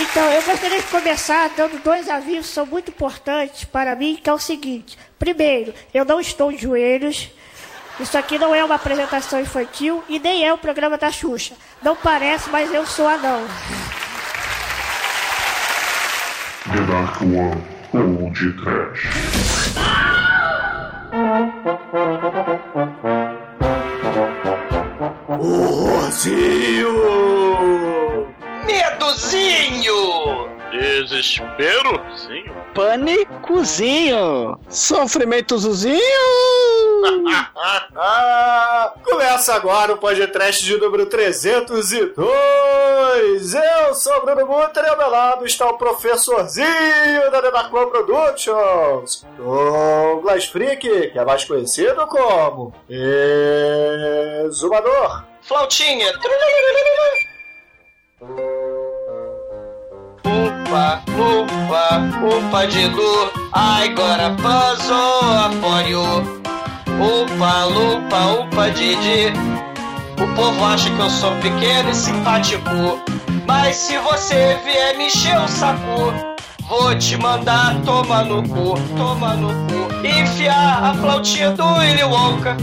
Então, eu gostaria de começar dando dois avisos que são muito importantes para mim, que é o seguinte. Primeiro, eu não estou de joelhos. Isso aqui não é uma apresentação infantil e nem é o programa da Xuxa. Não parece, mas eu sou anão. The Dark One ou de Trash. Ursinho! Medozinho! Desespero? Sim. Pânicozinho! Sofrimentozinho! Começa agora o podcast de número 302. Eu sou o Bruno Guter e ao meu lado está o professorzinho da One Productions, Douglas Freak, que é mais conhecido como Exumador. Flautinha! Upa, upa, upa de lu, agora passou apoio. Upa, lupa, upa Didi. O povo acha que eu sou pequeno e simpático. Mas se você vier me encher o saco, vou te mandar tomar no cu, tomar no cu. Enfiar a flautinha do Willy Wonka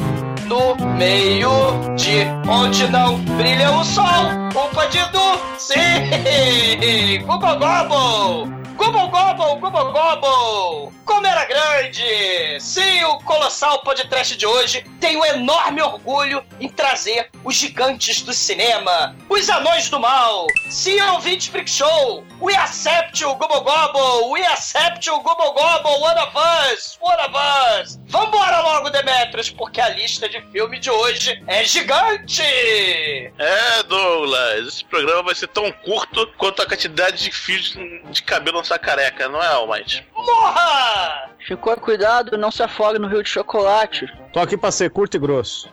no meio de onde não brilha o sol. De du, sim! Gobble Gobble! Gobble Gobble, Gobble Gobble! Como era grande! Sim, o colossal podcast de hoje tem um enorme orgulho em trazer os gigantes do cinema, os anões do mal. Sim, ouvinte Freak Show! We accept o Gobble Gobble! We accept o Gobble Gobble! One of us! One of us! Vambora logo, Demetrius, porque a lista de filme de hoje é gigante! É, Douglas, esse programa vai ser tão curto quanto a quantidade de fios de cabelo sua careca, não é, Almighty? Morra! Ficou cuidado, não se afogue no rio de chocolate. Tô aqui pra ser curto e grosso.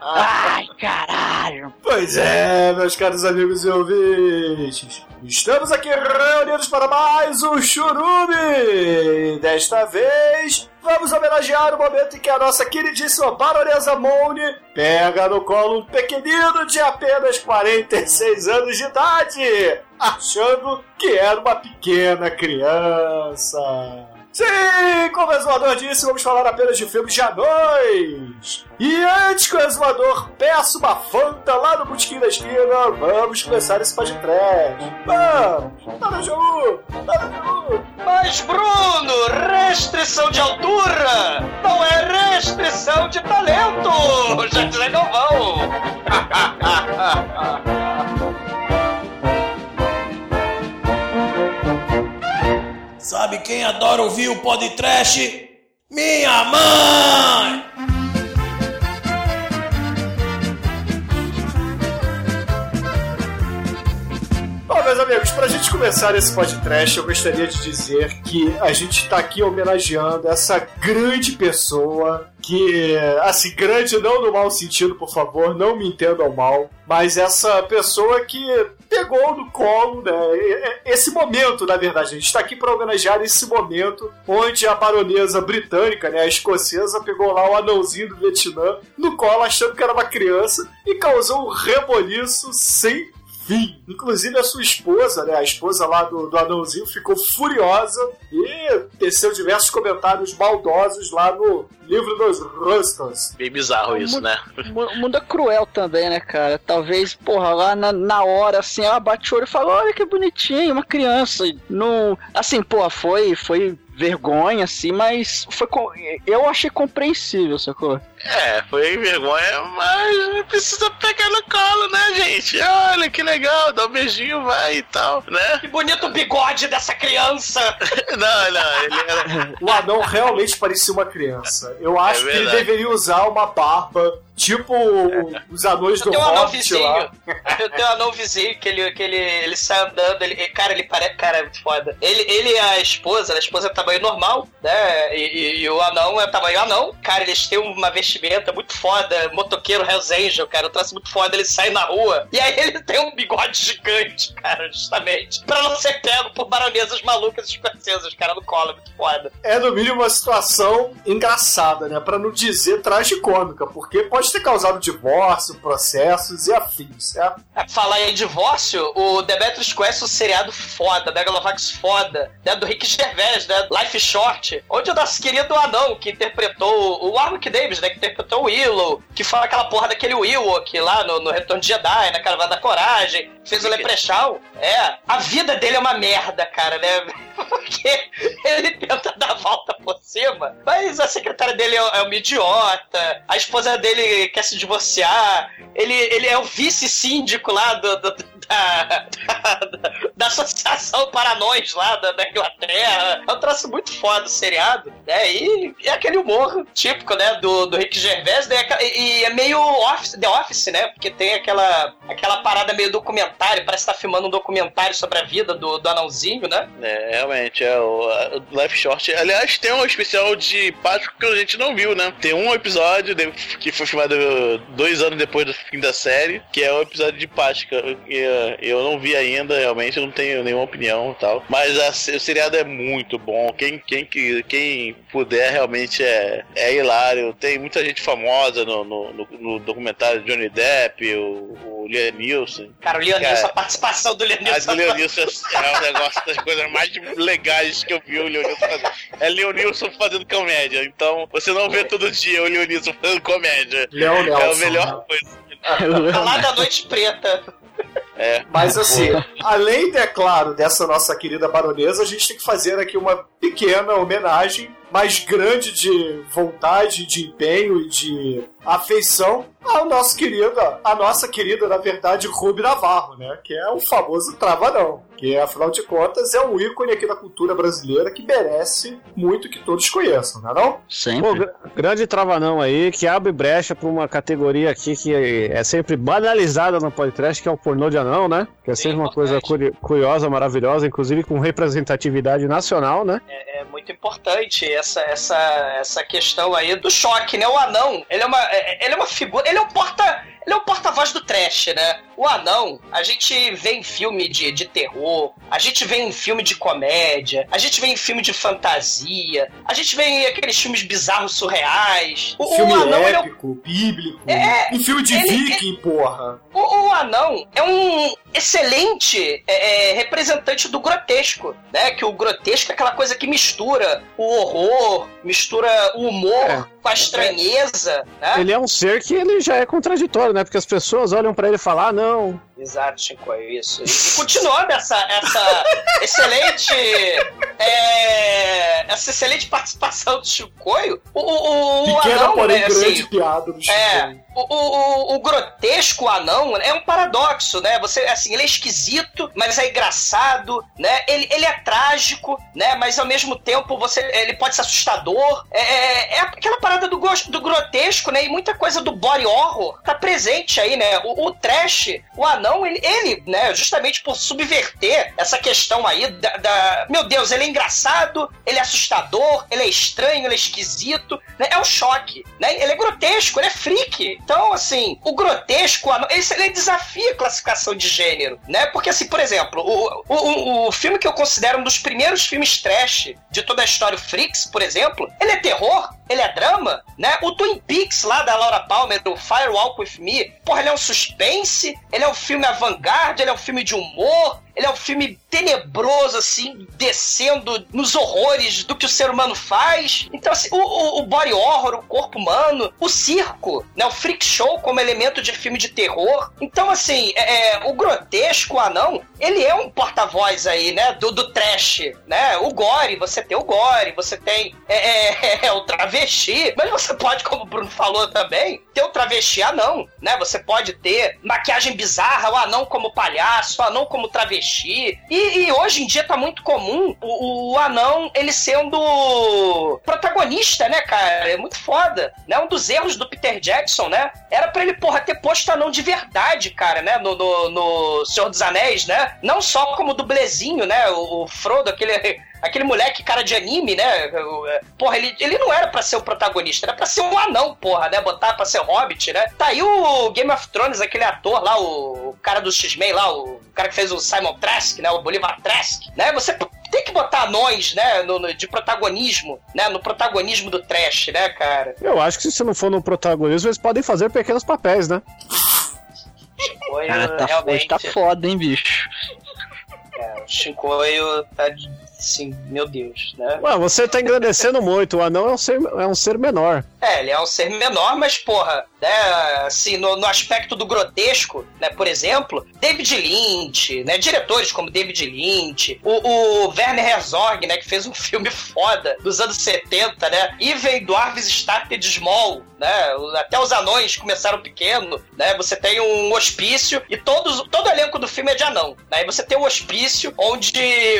Ai, caralho! Pois é, meus caros amigos e ouvintes. Estamos aqui reunidos para mais um churume. Desta vez, vamos homenagear o momento em que a nossa queridíssima baronesa Mone pega no colo um pequenino de apenas 46 anos de idade, achando que era uma pequena criança. Sim, como o exumador disse, vamos falar apenas de filmes de anões. E antes que o exumador peça uma fanta lá no botequim da esquina, vamos começar esse podcast. Vamos! Taraju! Taraju! Mas, Bruno, restrição de altura não é restrição de talento! Já dizia Galvão! Sabe quem adora ouvir o podcast? Minha mãe! Bom, meus amigos, pra gente começar esse podcast, eu gostaria de dizer que a gente tá aqui homenageando essa grande pessoa que, assim, grande não no mau sentido, por favor, não me entendam mal, mas essa pessoa que pegou no colo, né, esse momento, na verdade, a gente tá aqui pra homenagear esse momento onde a baronesa britânica, né, a escocesa, pegou lá o anãozinho do Vietnã no colo achando que era uma criança e causou um reboliço sem fim. Inclusive a sua esposa, né? A esposa lá do, do anãozinho ficou furiosa e teceu diversos comentários maldosos lá no livro dos Rustans. Bem bizarro isso, né? O mundo é cruel também, né, cara? Talvez, porra, lá na, na hora, assim, ela bate o olho e fala, olha que bonitinho, uma criança. Não... Assim, porra, foi, foi vergonha, assim, mas foi eu achei compreensível, sacou? É, foi vergonha, mas precisa pegar no colo, né, gente? Olha que legal, dá um beijinho, vai e tal, né? Que bonito o bigode dessa criança! não, não, ele era... O anão realmente parecia uma criança. Eu acho É que ele deveria usar uma barba, tipo os anões do Tem um anão Hobbit lá. vizinho. Eu tenho um anão vizinho que ele, que ele, ele sai andando. Ele, cara, ele parece. Cara, é muito foda. Ele, ele e a esposa, a esposa é tamanho normal, né? E, e- e o anão é tamanho anão. Cara, eles têm uma vestimenta muito foda. Motoqueiro Hells Angel, cara. Eu traço muito foda. Ele sai na rua. E aí ele tem um bigode gigante, cara, justamente. Pra não ser pego por baronesas malucas escocesas, cara, no colo. É muito foda. É no mínimo uma situação engraçada, né? Pra não dizer tragicômica, porque pode ter causado divórcio, processos e afins, certo? É, Falar em divórcio, o Demetrius conhece um seriado foda, Megalovax foda, né, do Rick Gervais, né, Life Short, onde o nosso querido anão, que interpretou o Warwick Davis, né, interpretou o Willow, que fala aquela porra daquele Willow que lá no, no Retorno de Jedi, na Caravana da Coragem, fez o Leprechaun, é, a vida dele é uma merda, cara, né, porque ele tenta dar a volta por cima, mas a secretária dele é, é uma idiota, a esposa dele quer se divorciar, ele, ele é o vice-síndico lá do, do- da, da, da Associação Paranões lá da, da Inglaterra. É um troço muito foda o seriado, né? E, e é aquele humor típico, né, do, do Rick Gervais, né? E, é meio office, The Office, né? Porque tem aquela, aquela parada meio documentário, parece que tá filmando um documentário sobre a vida do, do anãozinho, né? É, realmente, é o, o Life Short. Aliás, tem um especial de Páscoa que a gente não viu, né? Tem um episódio de- que foi filmado dois anos depois do fim da série, que é o episódio de Páscoa. eh, eu não vi ainda, realmente, eu não tenho nenhuma opinião e tal. Mas a- o seriado é muito bom. Quem, quem, que- quem puder, realmente é, é hilário. Tem muita gente famosa no, no, no- no documentário Johnny Depp, o, o Liam Neeson. Cara, o Leonilson, Cara, a participação do A Leonilson. do Leonilson é um negócio das coisas mais legais que eu vi o Leonilson fazendo. É Leonilson fazendo comédia. Então, você não vê todo dia o Leonilson fazendo comédia. Leon É a Nelson, melhor né? coisa. Tá lá da Noite Preta. É. Mas assim, além, é claro, dessa nossa querida baronesa, a gente tem que fazer aqui uma pequena homenagem, mais grande de vontade, de empenho e de afeição ao nosso querido, a nossa querida, na verdade, Ruby Navarro, né? Que é o famoso Travanão. Que, afinal de contas, é um ícone aqui da cultura brasileira que merece muito que todos conheçam, não é não? Pô, Sempre. gr- grande travanão aí, que abre brecha pra uma categoria aqui que é sempre banalizada no podcast, que é o pornô de anão, né? Que é Sim, sempre uma coisa importante. curi- curiosa, maravilhosa, inclusive com representatividade nacional, né? É muito importante essa, essa, essa questão aí do choque, né? O anão, ele é uma, é- ele é uma figura, ele é um porta, ele é um porta-voz do trash, né? O anão, a gente vê em filme de, de terror, a gente vê em filme de comédia, a gente vê em filme de fantasia, a gente vê em aqueles filmes bizarros surreais. O, filme o anão, ele é um épico, bíblico, É, e filme de ele- viking, porra. O, o anão é um excelente é, é, representante do grotesco, né? Que o grotesco é aquela coisa que mistura o horror, mistura o humor É. com a estranheza, né? Ele é um ser que ele já é contraditório, né? Porque as pessoas olham pra ele e falam, ah, não, Exato, Chico, é isso. E continuando essa, essa excelente é, essa excelente participação do Chicoio, o, o, o Pequena, anão, porém né, grande assim, piada do Chico. É, o, o, o- grotesco anão é um paradoxo, né? Você, assim, ele é esquisito, mas é engraçado, né? Ele, ele é trágico, né? Mas ao mesmo tempo você, ele pode ser assustador. É, é, é aquela parada do, do grotesco, né? E muita coisa do body horror tá presente aí, né? O, o trash, o anão, ele, ele, né? Justamente por subverter essa questão aí da, da- Meu Deus, ele é engraçado, ele é assustador, ele é estranho, ele é esquisito, né? É um choque, né? Ele é grotesco, ele é freak. Então, assim, o grotesco, ele desafia a classificação de gênero, né? Porque, assim, por exemplo, o, o- o filme que eu considero um dos primeiros filmes trash de toda a história, o Freaks, por exemplo, ele é terror, ele é drama, né? O Twin Peaks lá da Laura Palmer, do Firewalk With Me, porra, ele é um suspense, ele é um filme avant-garde, ele é um filme de humor, ele é um filme tenebroso, assim, descendo nos horrores do que o ser humano faz. Então, assim, o, o, o body horror, o corpo humano, o circo, né? O freak show como elemento de filme de terror. Então, assim, é, é, o grotesco, o anão, ele é um porta-voz aí, né? Do, do trash, né? O gore, você tem o gore, você tem é, é, o travesti, mas você pode, como o Bruno falou também, ter o travesti anão, né? Você pode ter maquiagem bizarra, o anão como palhaço, o anão como travesti. E, e hoje em dia tá muito comum o, o anão ele sendo protagonista, né, cara? É muito foda, né? Um dos erros do Peter Jackson, né? Era pra ele, porra, ter posto anão de verdade, cara, né? No, no, no Senhor dos Anéis, né? Não só como dublezinho, né? O, o Frodo, aquele aquele moleque cara de anime, né? É, Porra, ele, ele não era pra ser o protagonista, era pra ser um anão, porra, né? Botar pra ser hobbit, né? Tá aí o Game of Thrones, aquele ator lá, o, o cara do X-Men lá, o cara que fez o Simon Trask, né? O Bolivar Trask, né? Você tem que botar anões, né, no, no- de protagonismo, né, no protagonismo do trash, né, cara? Eu acho que se não for no protagonismo, eles podem fazer pequenos papéis, né? Foi Cara, tá, hoje realmente. tá foda, hein, bicho? é, o Shinkoio tá de- assim, meu Deus, né? Ué, você tá engrandecendo muito. O anão é um ser, é um ser menor. É, ele é um ser menor, mas, porra, né, assim, no, no aspecto do grotesco, né, por exemplo, David Lynch, né, diretores como David Lynch, o, o Werner Herzog, né, que fez um filme foda dos anos 70, né, Even Dwarves Started Small, né, até os anões começaram pequeno, né, você tem um hospício e todos, todo o elenco do filme é de anão, né, você tem um hospício onde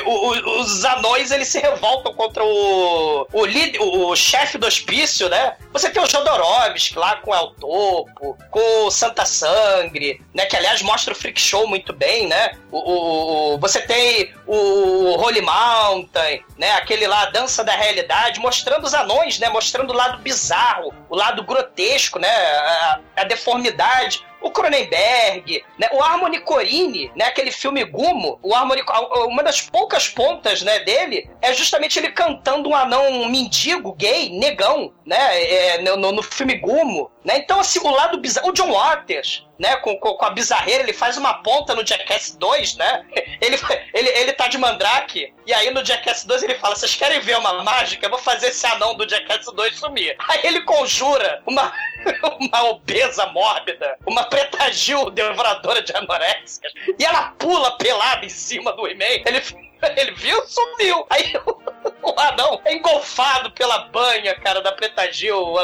o- o- os anões, eles se revoltam contra o, o, líder, o, o chefe do hospício, né, você tem o Jodorowsky lá com El Topo, com o Santa Sangre, né? Que aliás mostra o Freak Show muito bem, né? O, o- você tem o Holy Mountain, né? Aquele lá, Dança da Realidade, mostrando os anões, né? Mostrando o lado bizarro, o lado grotesco, né? A, a deformidade. O Cronenberg, né? O Harmony Corine, né? Aquele filme Gumo, o Harmony, uma das poucas pontas, né, dele é justamente ele cantando um anão mendigo, gay, negão, né? é, no, no- filme Gumo, né? Então, assim, o lado bizarro. O John Waters, né? Com, com, com a bizarreira, ele faz uma ponta no Jackass 2, né? Ele, ele, ele tá de mandrake, e aí no Jackass 2 ele fala: Vocês querem ver uma mágica? Eu vou fazer esse anão do Jackass 2 sumir. Aí ele conjura uma, uma obesa mórbida, uma preta Gil devoradora de anoréxias, e ela pula pelada em cima do e-mail. Ele, ele viu, sumiu. Aí o, anão é engolfado pela banha, cara, da preta Gil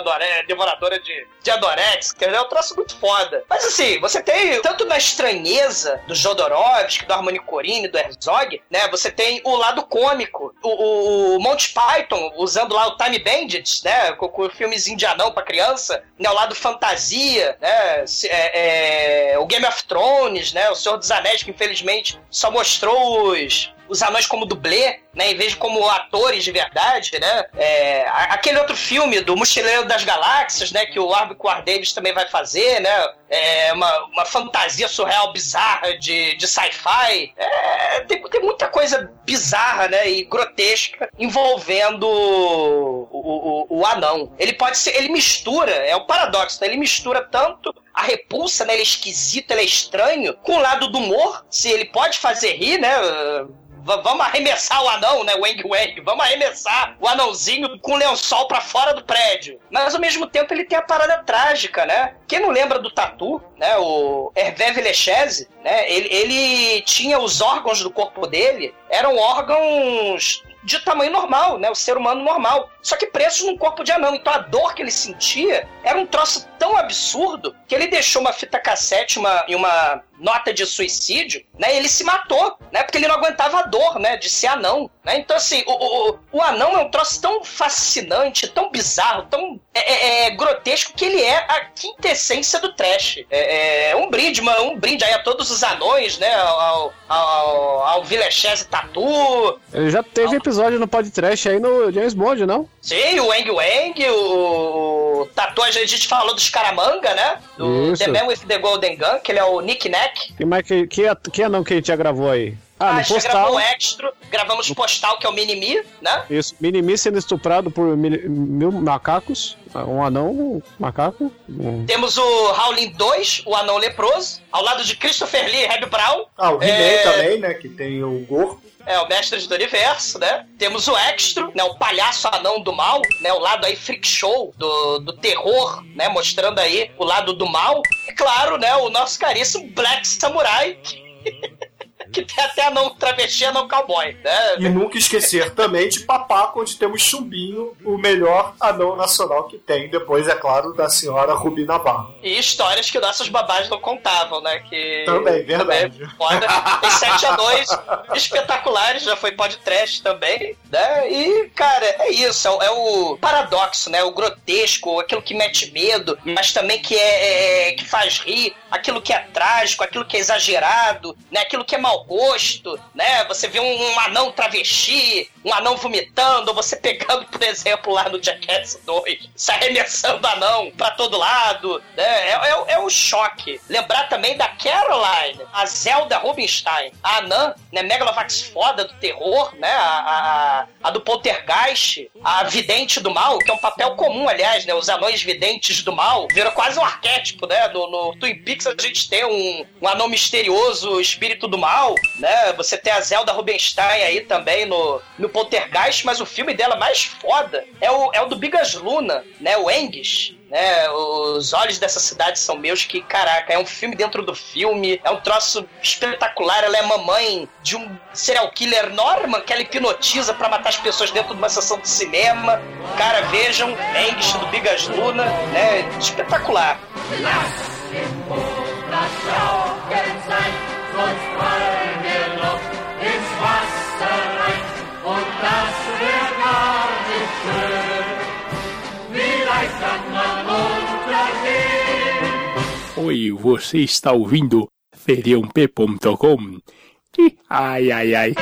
devoradora de, de anoréxica. É um troço muito foda. Mas assim, você tem, tanto na estranheza do Jodorowsky, do Harmony Corine, do Herzog, né? Você tem o lado cômico. O, o, Monty Python, usando lá o Time Bandits, né? Com, com filmezinho de anão pra criança, né? O lado fantasia, né? é- é, o Game of Thrones, né? O Senhor dos Anéis, que infelizmente só mostrou os, os anões como dublê, né? Em vez de como atores de verdade, né? É, aquele outro filme do Mochileiro das Galáxias, né? Que o Arby Ward Davis também vai fazer, né? É uma, uma fantasia surreal bizarra de, de sci-fi. É, tem, tem muita coisa bizarra, né? E grotesca envolvendo o, o, o, anão. Ele pode ser, ele mistura, é o paradoxo, né? Ele mistura tanto a repulsa, né? Ele é esquisito, ele é estranho, com o lado do humor, se ele pode fazer rir, né? Vamos arremessar o anão, né? Wang Wang. Vamos arremessar o anãozinho com o lençol pra fora do prédio. Mas ao mesmo tempo ele tem a parada trágica, né? Quem não lembra do Tatu, né? O Hervé Villechese, né? Ele, ele tinha os órgãos do corpo dele, eram órgãos de tamanho normal, né? O ser humano normal. Só que presos num corpo de anão. Então a dor que ele sentia era um troço tão absurdo que ele deixou uma fita cassete uma, e uma nota de suicídio, né? E ele se matou, né? Porque ele não aguentava a dor, né? De ser anão, né? Então, assim, o, o, o anão é um troço tão fascinante, tão bizarro, tão é, é, é, grotesco que ele é a quintessência do trash. É, é um brinde, uma- um brinde aí a todos os anões, né? Ao, ao, ao Villechese Tatu, já teve episódio no podcast aí no James Bond, não? Sim, o Wang Wang, o, o Tatuagem, a gente falou do Scaramanga, né? Do Isso. The Man with the Golden Gun, que ele é o Nick Nack. Que, mais que, que, que anão que a gente já gravou aí? Ah, a no gente já postal. gravou o Extra, gravamos Postal, que é o Minimi, né? Isso, Minimi sendo estuprado por mil, mil macacos. Um anão, um macaco. um- Temos o Howling 2, o Anão Leproso, ao lado de Christopher Lee e Reb Brown. Ah, o He-Man É. também, né? Que tem o Gordo. É, o Mestres do Universo, né? Temos o Extra, né? O palhaço anão do mal, né? O lado aí freak show do, do terror, né? Mostrando aí o lado do mal. E claro, né? O nosso caríssimo Black Samurai, que tem até anão travesti, anão cowboy, né? E nunca esquecer também de Papaco, onde temos Chumbinho, o melhor anão nacional que tem. Depois, é claro, da senhora Rubi Navarro. E histórias que nossas babás não contavam, né? Que Também, verdade. também é foda. Tem sete anões espetaculares, já foi podcast também, né? E, cara, é isso, é, o- é o paradoxo, né? O grotesco, aquilo que mete medo, mas também que é, é- que faz rir, aquilo que é trágico, aquilo que é exagerado, né? Aquilo que é mal gosto, né? Você vê um, um anão travesti, um anão vomitando, você pegando, por exemplo, lá no Jackass 2, se arremessando anão pra todo lado, né? É, é, é um choque. Lembrar também da Caroline, a Zelda Rubinstein, a anã, né? Megalovax foda do terror, né? A, a, a do poltergeist, a vidente do mal, que é um papel comum, aliás, né? Os anões videntes do mal viram quase um arquétipo, né? No, no Twin Peaks a gente tem um, um anão misterioso, espírito do mal, né? Você tem a Zelda Rubinstein aí também no, no Poltergeist, mas o filme dela mais foda é o, é o do Bigas Luna, né? O Engs, né? Os olhos dessa cidade são meus, que caraca, é um filme dentro do filme, é um troço espetacular. Ela é mamãe de um serial killer Norman que ela hipnotiza para matar as pessoas dentro de uma sessão de cinema. Cara, vejam, Engs do Bigas Luna, né? Espetacular. Oi, você está ouvindo feriump.com? Ai, ai, ai.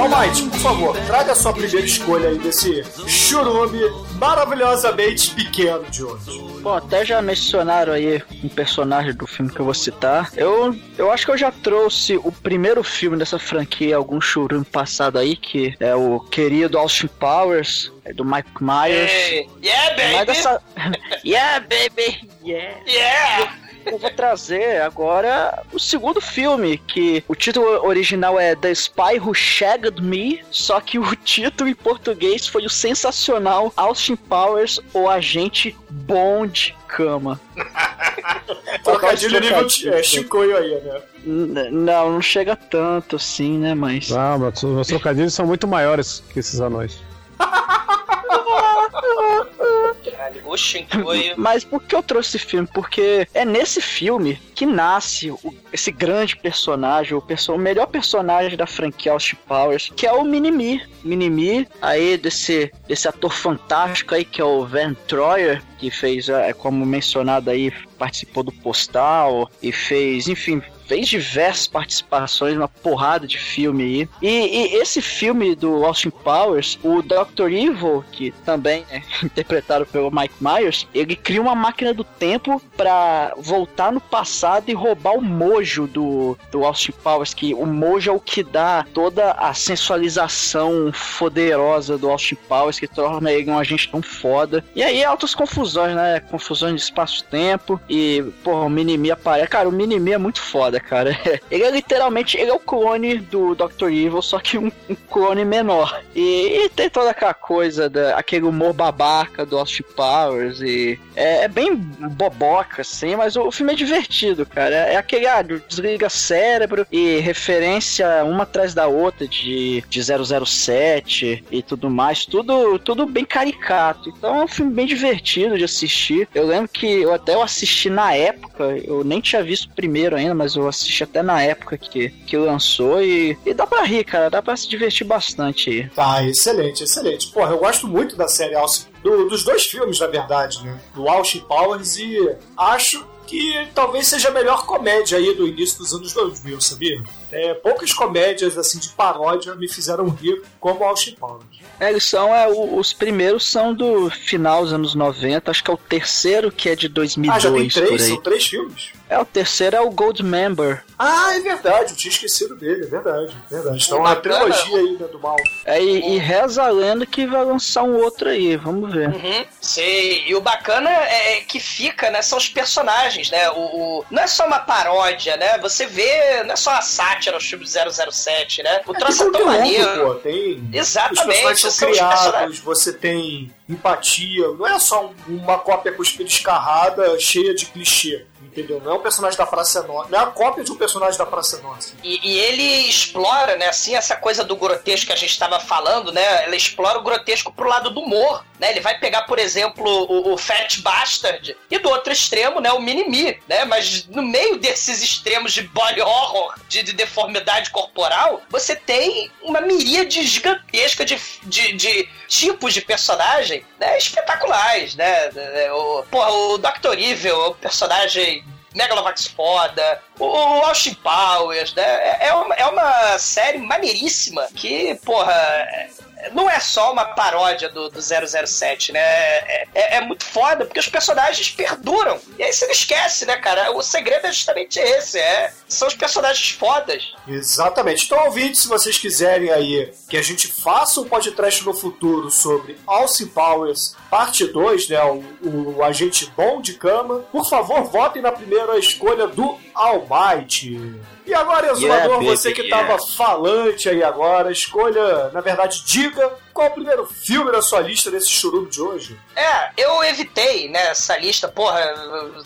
Almighty, favor, traga a sua primeira escolha aí desse churume maravilhosamente pequeno de hoje. Bom, até já mencionaram aí um personagem do filme que eu vou citar. Eu, eu acho que eu já trouxe o primeiro filme dessa franquia, algum churume passado aí, que é o querido Austin Powers, é do Mike Myers. Hey, yeah, baby! Mas dessa... yeah, baby! Yeah! Yeah! Eu vou trazer agora o segundo filme, que o título original é The Spy Who Shagged Me, só que o título em português foi o sensacional Austin Powers, o agente Bond Cama. Trocadilho nível é, Chicoio aí, né? N- Não, não chega tanto assim, né, mas... Ah, mas os trocadilhos são muito maiores que esses anões. Caralho, o Shinkoio. Mas por que eu trouxe esse filme? Porque é nesse filme que nasce o- esse grande personagem, o, perso- o melhor personagem da franquia Austin Powers, que é o Minimi. Minimi, aí desse, desse ator fantástico aí, que é o Van Troyer, que fez, é, como mencionado aí, participou do Postal e fez, enfim, fez diversas participações, uma porrada de filme aí. E, e esse filme do Austin Powers, o Dr. Evil, que também é interpretado pelo Mike Myers, ele cria uma máquina do tempo pra voltar no passado e roubar o mojo do, do Austin Powers, que o mojo é o que dá toda a sensualização foderosa do Austin Powers, que torna ele um agente tão foda. E aí altas confusões, né? Confusões de espaço-tempo e, porra, o Minimi aparece. Cara, o Minimi é muito foda, cara. Ele é literalmente, ele é o clone do Dr. Evil, só que um, um clone menor. E, e tem toda aquela coisa, da, aquele humor babaca do Austin Powers e é, é bem boboca, assim, mas o, o filme é divertido, cara. É, aquele, ah, desliga cérebro e referência uma atrás da outra de, de 007 e tudo mais. Tudo, tudo bem caricato. Então é um filme bem divertido de assistir. Eu lembro que eu até eu assisti na época, eu nem tinha visto primeiro ainda, mas eu assisti até na época que, que lançou e, e dá pra rir, cara. Dá pra se divertir bastante aí. Tá, excelente, excelente. Porra, eu gosto muito da série Austin, do- dos dois filmes, na verdade, né? Do Austin Powers e acho que talvez seja a melhor comédia aí do início dos anos 2000, sabia? É, poucas comédias assim de paródia me fizeram rir como Austin Powers. É, eles são, é, o- os primeiros são do final dos anos 90, acho que é o terceiro que é de 2002 Ah, já tem três? São três filmes? É, o terceiro é o Gold Member. Ah, é verdade, eu tinha esquecido dele, é verdade, é verdade. Então, uma bacana. trilogia aí né, do mal. É, e, e reza a lenda que vai lançar um outro aí, vamos ver. Uhum, sei. E o bacana é é que fica, né? São os personagens, né? O, o- não é só uma paródia, né? Você vê, não é só uma sátira ao filme 007, né? O troço é tem tão maneiro. pô, tem... Exatamente, Os são são os criados, personagens. você tem empatia. Não é só um- uma cópia cuspida escarrada cheia de clichê. Entendeu? Não é um personagem da Praça Nossa. Não é a cópia de um personagem da Praça Nossa. E, e ele explora, né, assim, essa coisa do grotesco que a gente estava falando, né? Ele explora o grotesco pro lado do humor, né? Ele vai pegar, por exemplo, o, o Fat Bastard e do outro extremo, né, o Mini-Me, né? Mas no meio desses extremos de body horror, de, de deformidade corporal, você tem uma miríade gigantesca de, de, de tipos de personagem né, espetaculares, né? O, porra, o Dr. Evil, o personagem Megalovax foda, o, o Austin Powers, né? É, é uma, é uma série maneiríssima que, porra, não é só uma paródia do, do 007, né? É, é, é, muito foda, porque os personagens perduram. E aí você não esquece, né, cara? O segredo é justamente esse, é, são os personagens fodas. Exatamente. Então, ouvinte, se vocês quiserem aí que a gente faça um podcast no futuro sobre Austin Powers, parte 2, né? O, o, agente bom de cama, por favor, votem na primeira escolha do Almighty. E agora, Exumador, yeah, você que estava yeah. falante aí agora, escolha, na verdade, diga qual o primeiro filme da sua lista desse churume de hoje? É, eu evitei, né, essa lista, porra,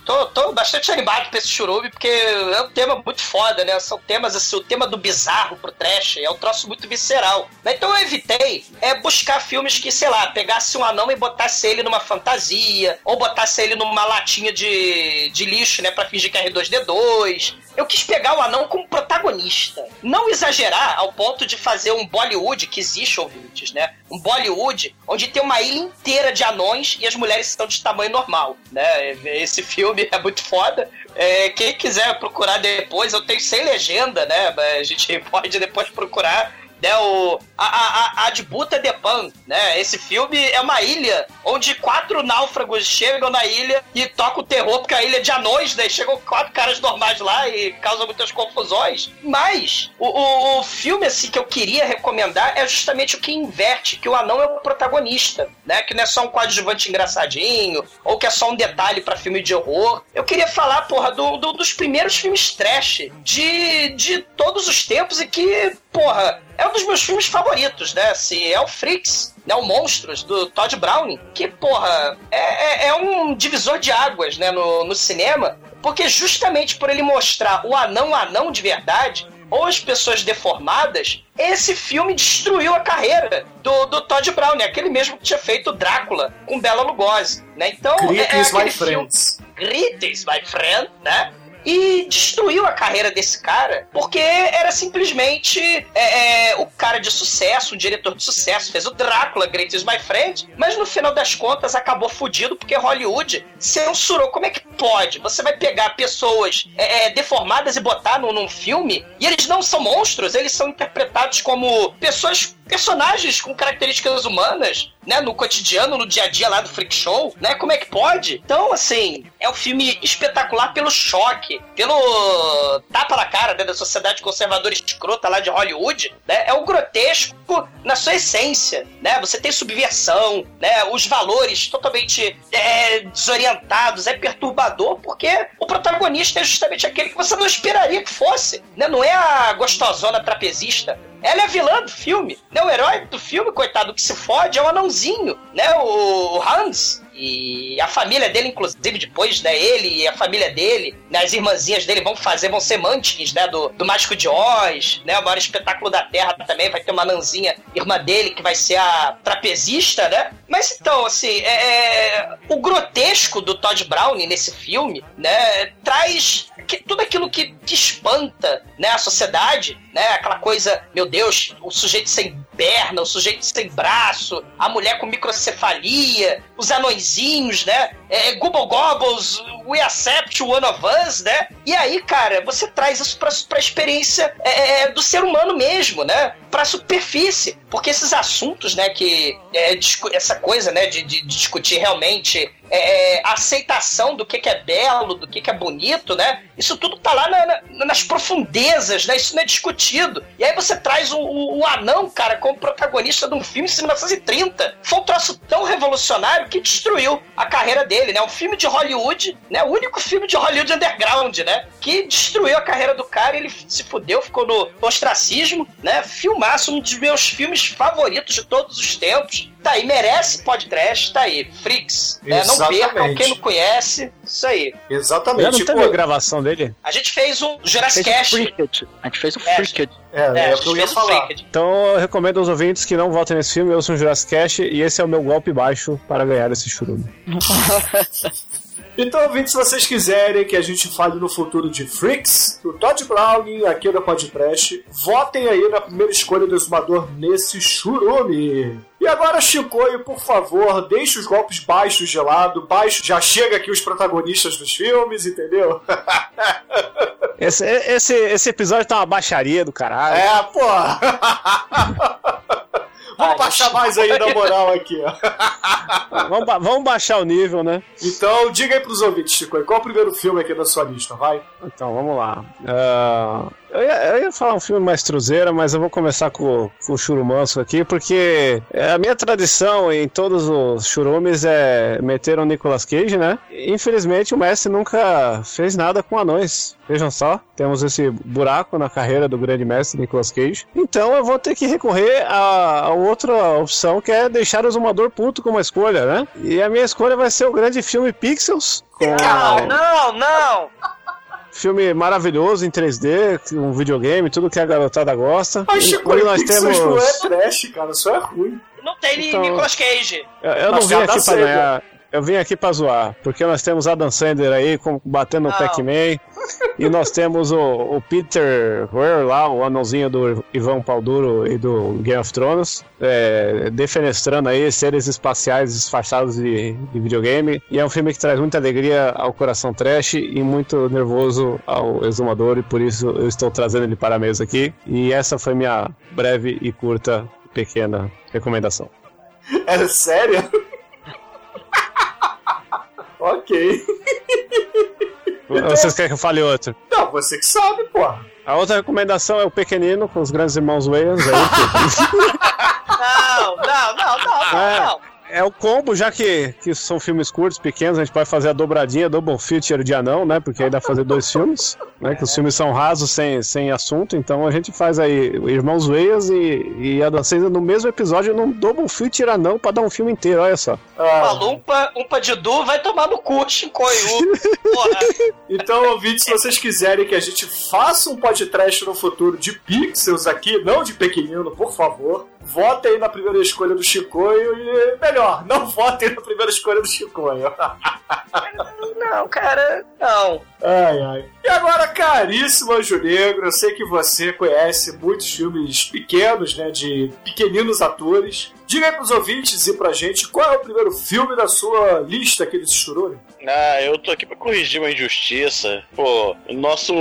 tô, tô bastante animado pra esse churume, porque é um tema muito foda, né, são temas, assim, o tema do bizarro pro trash, é um troço muito visceral. Então eu evitei é buscar filmes que, sei lá, pegasse um anão e botasse ele numa fantasia, ou botasse ele numa latinha de, de lixo, né, pra fingir que é R2D2, eu quis pegar o anão como protagonista. Não exagerar ao ponto de fazer um Bollywood, que existe, ouvintes, né? Um Bollywood onde tem uma ilha inteira de anões e as mulheres estão de tamanho normal, né? Esse filme é muito foda. É, quem quiser procurar depois, eu tenho sem legenda, né? A gente pode depois procurar né, o, a, a, a Adbuta de Pan, né? Esse filme é uma ilha onde quatro náufragos chegam na ilha e tocam o terror, porque a ilha é de anões, né? Chegam quatro caras normais lá e causam muitas confusões. Mas o, o, o filme, assim, que eu queria recomendar é justamente o que inverte, que o anão é o protagonista, né? Que não é só um coadjuvante engraçadinho, ou que é só um detalhe para filme de horror. Eu queria falar, porra, do, do, dos primeiros filmes trash de, de todos os tempos e que, porra, é um dos meus filmes favoritos, né? Assim, é o Freaks, né? O Monstros, do Todd Browning, que, porra, é, é, é um divisor de águas, né? No, no cinema, porque justamente por ele mostrar o anão anão de verdade, ou as pessoas deformadas, esse filme destruiu a carreira do, do Todd Brown, né? aquele mesmo que tinha feito Drácula com Bela Lugosi. Né? Então, Greetings, é, é my friends. Greetings, my friend, né? E destruiu a carreira desse cara porque era simplesmente é, é, o cara de sucesso, um diretor de sucesso, fez o Drácula, Great is My Friend, mas no final das contas acabou fudido porque Hollywood censurou. Como é que pode? Você vai pegar pessoas é, é deformadas e botar num, num filme e eles não são monstros, eles são interpretados como pessoas personagens com características humanas, né, no cotidiano, no dia a dia lá do Freak Show, né? Como é que pode? Então, assim, é um filme espetacular pelo choque, pelo tapa na cara né, da sociedade conservadora escrota lá de Hollywood, né? É o grotesco na sua essência, né? Você tem subversão, né? Os valores totalmente é, desorientados, é perturbador, porque o protagonista é justamente aquele que você não esperaria que fosse, né? Não é a gostosona trapezista, ela é vilã do filme. Né? O herói do filme, coitado, que se fode é o anãozinho, né? O Hans. E a família dele, inclusive, depois, né? Ele e a família dele, né, as irmãzinhas dele vão fazer, vão ser mantiques, né? Do, do Mágico de Oz, né? O maior espetáculo da Terra também. Vai ter uma anãzinha, irmã dele, que vai ser a trapezista, né? Mas então, assim, é, é o grotesco do Todd Browning nesse filme, né? Traz que, tudo aquilo que, que espanta, né? A sociedade, né? Aquela coisa, meu Deus, o sujeito sem perna, o sujeito sem braço, a mulher com microcefalia, os anõezinhos, né? É, é Gobble Gobbles, We Accept One of Us, né? E aí, cara, você traz isso pra, pra experiência é, é do ser humano mesmo, né? Pra superfície. Porque esses assuntos, né, que. É, essa coisa, né, de, de discutir realmente é, a aceitação do que, que é belo, do que, que é bonito, né? Isso tudo tá lá na, na, nas profundezas, né? Isso não é discutido. E aí você traz o, o, o anão, cara, como protagonista de um filme de 1930. Foi um troço tão revolucionário que destruiu a carreira dele, né? Um filme de Hollywood, né? O único filme de Hollywood underground, né? Que destruiu a carreira do cara, ele se fudeu, ficou no ostracismo, né? Filmaço, um dos meus filmes favoritos de todos os tempos Tá aí, merece podcast, tá aí. Freaks. né? não percam, quem não conhece, isso aí. Exatamente. Já não Tipo, teve gravação dele? A gente fez um Jurassic o Cast. A gente fez o É, Freaked. é, É, é, a o que eu ia o falar. Freaked. Então eu recomendo aos ouvintes que não votem nesse filme, ouçam Jurassic Cast e esse é o meu golpe baixo para ganhar esse churume. Então, ouvintes, se vocês quiserem que a gente fale no futuro de Freaks, do Todd Browning aqui no Podcast, votem aí na primeira escolha do exumador nesse churume. E agora, Chicoio, por favor, deixe os golpes baixos de lado. Baixo, já chega aqui os protagonistas dos filmes, entendeu? Esse, esse, esse episódio tá uma baixaria do caralho. É, pô. Vamos baixar mais aí na moral aqui, ó. Vamos, ba- vamos baixar o nível, né? Então, diga aí pros ouvintes, Chicoio, qual é o primeiro filme aqui da sua lista, vai? Então, vamos lá. Ah, eu, ia, eu ia falar um filme mais truzeira, mas eu vou começar com, com o churumanço aqui, porque é, a minha tradição em todos os churumes é meter o Nicolas Cage, né? Infelizmente, o Messi nunca fez nada com anões. Vejam só, temos esse buraco na carreira do grande mestre Nicolas Cage. Então eu vou ter que recorrer a, a outra opção, que é deixar o Zumador puto como escolha, né? E a minha escolha vai ser o grande filme Pixels. Com... Não, não, não. Filme maravilhoso em 3D, um videogame, tudo que a garotada gosta. Mas, E Chicoio, onde nós Pixels não é temos. trash, cara, só é ruim. Não tem Então- Nicolas Cage. Eu, eu não vim aqui pra ganhar. Eu vim aqui pra zoar, porque nós temos Adam Sandler aí com- batendo no Não. Pac-Man. e nós temos o, o Peter Weir lá, o anãozinho do Ivan Palduro e do Game of Thrones, é, defenestrando aí seres espaciais disfarçados de, de videogame. E é um filme que traz muita alegria ao coração trash e muito nervoso ao exumador, e por isso eu estou trazendo ele para a mesa aqui. E essa foi minha breve e curta, pequena recomendação. É sério? Ok. Vocês querem que eu fale outro? Não, você que sabe, porra. A outra recomendação é o Pequenino com os grandes irmãos Wayans. Aí, Não, não, não, não, não, É. não. É o combo, já que, que são filmes curtos, pequenos, a gente pode fazer a dobradinha, double feature de anão, né? Porque aí dá pra fazer dois filmes, né? Que os filmes são rasos, sem, sem assunto, então a gente faz aí Irmãos Weyas e, e a Danceza no mesmo episódio num double feature anão pra dar um filme inteiro, olha só. Ah, Lumpa, Umpa de Du vai tomar no cu, Chicoio. Porra. então, ouvintes, se vocês quiserem que a gente faça um podcast no futuro de Pixels aqui, não de pequenino, por favor, votem aí na primeira escolha do Chicoio e, melhor, não votem na primeira escolha do Chicoio. Não, cara, não. Ai, ai. E agora, caríssimo Anjo Negro, eu sei que você conhece muitos filmes pequenos, né, de pequeninos atores. Diga aí pros ouvintes e pra gente qual é o primeiro filme da sua lista aqui desse churume. Ah, eu tô aqui pra corrigir uma injustiça. Pô, nosso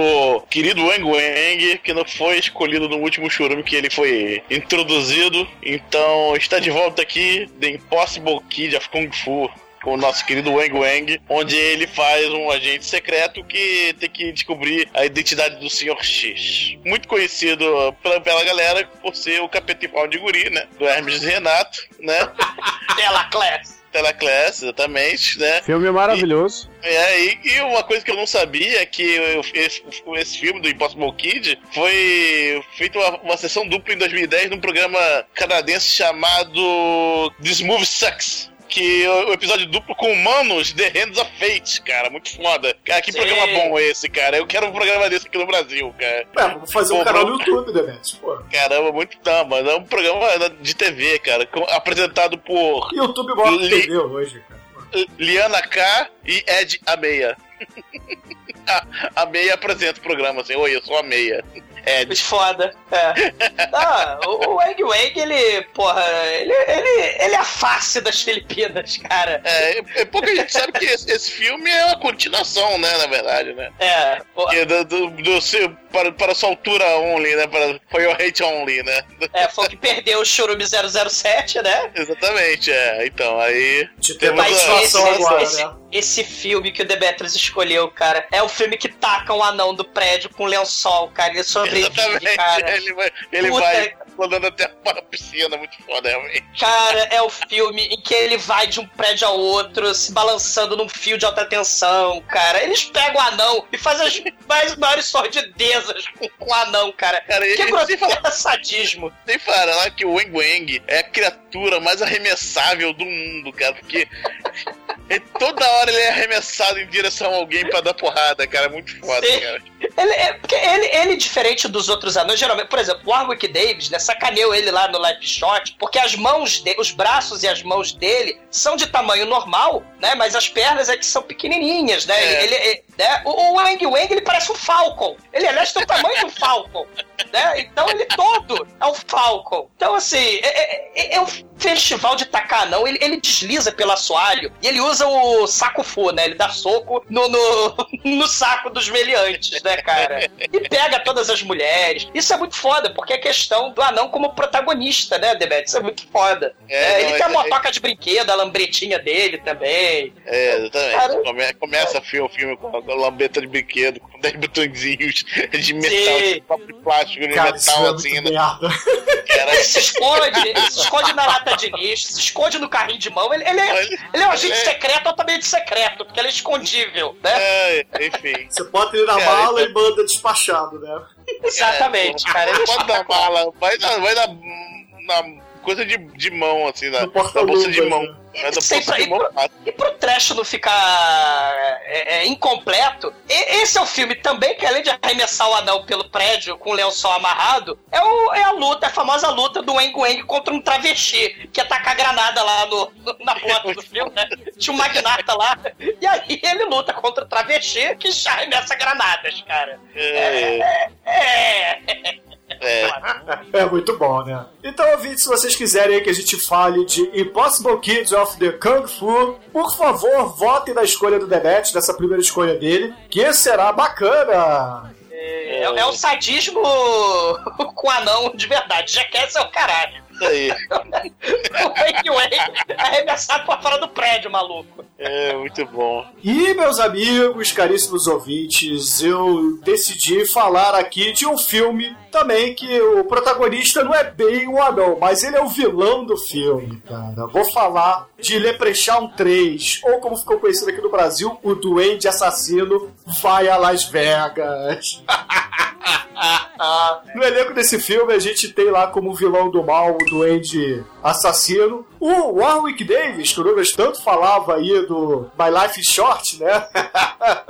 querido Wang Wang, que não foi escolhido no último churume que ele foi introduzido, então está de volta aqui, The Impossible Kid of Kung Fu. Com o nosso querido Wang Wang, onde ele faz um agente secreto que tem que descobrir a identidade do Sr. X. Muito conhecido pela, pela galera por ser o capeta pau de guri, né? Do Hermes Renato, né? Tela Class. Teleclass, exatamente, né? Filme maravilhoso. É, e, e uma coisa que eu não sabia é que eu- esse, esse filme do Impossible Kid foi feito uma, uma sessão dupla em 2010 num programa canadense chamado This Movie Sucks. Que é o episódio duplo com humanos The Hands of Fate, cara. Muito foda. Cara, que Sim. programa bom esse, cara. Eu quero um programa desse aqui no Brasil, cara. É, vamos fazer um Pô, canal bom. no YouTube, Demet, pô. Caramba, muito não, mas é um programa de TV, cara. com- apresentado por YouTube que Li- TV hoje, cara. Liana K e Ed Ameia. a, a Meia apresenta o programa assim, oi, eu sou a Meia. Ed. Muito foda. É. Ah, o o Wang Wang, ele, porra, ele, ele, ele é a face das Filipinas, cara. É, é pouca gente sabe que esse, esse filme é uma continuação, né, na verdade, né? É, porra, é do, do, do seu, para, para sua altura only, né? Para, for your hate only, né? é, foi o que perdeu o Churume 007, né? Exatamente, é. Então, aí. De ter Temos mais a- situação esse, agora, esse, né? Esse filme que o Demetrius escolheu, cara, é o filme que taca um anão do prédio com lençol, cara. Ele sobrevive, Exatamente. cara. Ele vai, ele Puta- vai rodando até uma piscina, muito foda, realmente. Cara, é o filme em que ele vai de um prédio ao outro, se balançando num fio de alta tensão, cara. Eles pegam o anão e fazem as mais maiores sordidezas com, com o anão, cara. Cara, que ele- grotesco sadismo. Sem falar que o Wang Wang é a criatura mais arremessável do mundo, cara, porque ele- toda hora ele é arremessado em direção a alguém pra dar porrada, cara, é muito foda, Sim. cara. Ele, é, porque ele, ele, diferente dos outros anões, geralmente, por exemplo, o Warwick Davis, né, sacaneou ele lá no live shot, porque as mãos dele, os braços e as mãos dele são de tamanho normal, né, mas as pernas é que são pequenininhas, né, É. ele, ele- né, o, o Wang Wang, ele parece um Falcon, ele, aliás, tem o tamanho do Falcon, né, então ele todo é um Falcon. Então, assim, é, é- é um festival de tacar anão, ele, ele desliza pelo assoalho e ele usa o saco fu, né, ele dá soco no, no, no saco dos meliantes, né, cara? E pega todas as mulheres. Isso é muito foda, porque é questão do anão como protagonista, né, Demet? Isso é muito foda. É, É, ele não, tem a é- motoca de brinquedo, a lambretinha dele também. É, exatamente. Cara- Come- começa o filme, o filme com lambeta de brinquedo, com 10 botõezinhos de metal, Sim. de papo de plástico, de Cara, metal é assim, né? Ele se esconde, ele se esconde na lata de lixo, se esconde no carrinho de mão. Ele, ele é, Ele- ele é um agente ele é- secreto, altamente secreto, porque ele é escondível, né? é, enfim. Você bota ele na Cara, mala então- e manda despachado, né? Exatamente, cara. Ele Pode dar bala, vai na, vai na, na coisa de, de mão, assim, na, na bolsa de mão. né? É bolsa de pra- mão. fácil. E pro trash não ficar é, é, incompleto, e- esse é o filme também que, além de arremessar o anão pelo prédio com o lençol amarrado, é, o- é a luta, a famosa luta do Wang Wang contra um travesti, que ia tacar granada lá no, no- na porta do filme, né? Tinha um magnata lá, e aí ele luta contra o travesti que já arremessa granadas, cara. É, É. é. É muito bom, né? Então, ouvintes, se vocês quiserem que a gente fale de Impossible Kids of the Kung Fu, por favor, votem na escolha do Demet, nessa primeira escolha dele, que será bacana. É, é o sadismo com anão de verdade. Já quer ser o caralho. O Wang arremessado pra fora do prédio, maluco. É muito bom. E, meus amigos, caríssimos ouvintes, eu decidi falar aqui de um filme também que o protagonista não é bem o anão, mas ele é o vilão do filme, cara. Vou falar de Leprechaun 3, ou como ficou conhecido aqui no Brasil, o Duende Assassino vai a Las Vegas. No elenco desse filme, a gente tem lá como vilão do mal o Duende Assassino. O Warwick Davis, que o Douglas tanto falava aí do My Life is Short, né?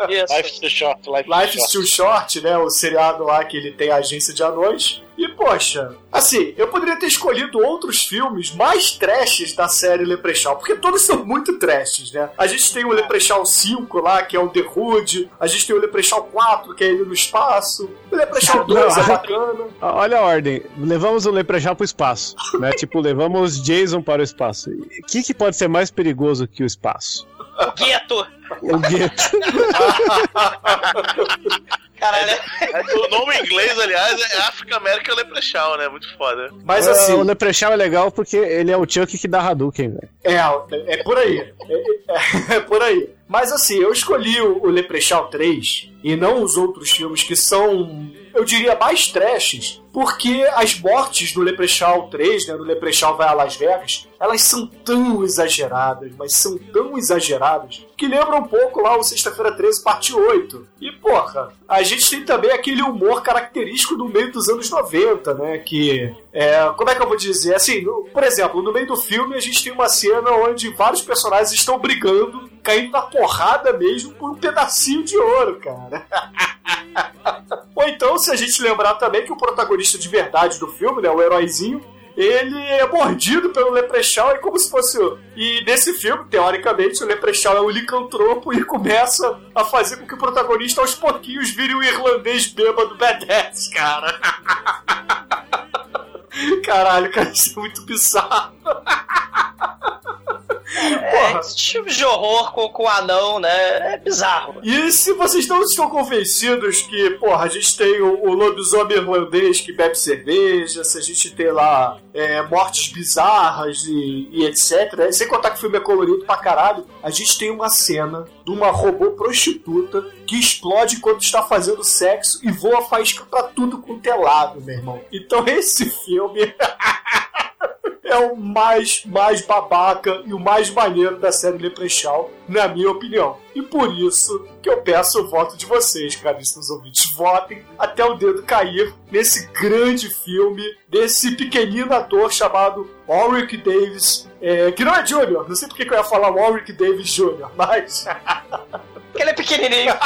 Isso. Life is too short, life, Life is is Too Short, né? O seriado lá que ele tem a agência de anões. Poxa, assim, eu poderia ter escolhido outros filmes mais trashes da série Leprechaun, porque todos são muito trashes, né? A gente tem o Leprechaun 5 lá, que é o The Hood. A gente tem o Leprechaun 4, que é ele no espaço. O Leprechaun 2 é bacana. Olha a ordem. Levamos o Leprechaun pro espaço. Né? tipo, levamos Jason para o espaço. O que, que pode ser mais perigoso que o espaço? O gueto. O gueto. Caralho. É, O nome em inglês, aliás, é Africa American Leprechaun, né? Muito foda. Mas assim, o Leprechaun é legal porque ele é o Chuck que dá Hadouken, velho. É, é por aí. É, é- é por aí. Mas assim, eu escolhi o, o Leprechaun 3 e não os outros filmes que são, eu diria, mais trashes, porque as mortes no Leprechaun 3, né, no Leprechaun vai a Las Vegas, elas são tão exageradas, mas são tão exageradas, que lembram um pouco lá o Sexta-feira 13, parte 8. E, porra, a gente tem também aquele humor característico do meio dos anos 90, né, que... É, como é que eu vou dizer? Assim, por exemplo, no meio do filme a gente tem uma cena onde vários personagens estão brigando, caindo na porrada mesmo por um pedacinho de ouro, cara. Ou então, se a gente lembrar também que o protagonista de verdade do filme, né, o heróizinho, ele é mordido pelo Leprechaun e como se fosse. E nesse filme, teoricamente, o Leprechaun é um licantropo e começa a fazer com que o protagonista aos pouquinhos vire um irlandês bêbado badass, cara. Caralho, cara, isso é muito bizarro. É, esse filme de horror com, com anão, né? É bizarro. E se vocês não estão convencidos que, porra, a gente tem o, o lobisomem irlandês que bebe cerveja, se a gente tem lá é, mortes bizarras e, e etc. né? Sem contar que o filme é colorido pra caralho, a gente tem uma cena de uma robô prostituta que explode enquanto está fazendo sexo e voa faísca pra tudo com telado, meu irmão. Então esse filme. é o mais, mais babaca e o mais maneiro da série Leprechaun, na minha opinião. E por isso que eu peço o voto de vocês, caríssimos ouvintes. Votem até o dedo cair nesse grande filme, desse pequenino ator chamado Warwick Davis, é, que não é Júnior, não sei porque que eu ia falar Warwick Davis Jr., mas. Porque ele é pequenininho.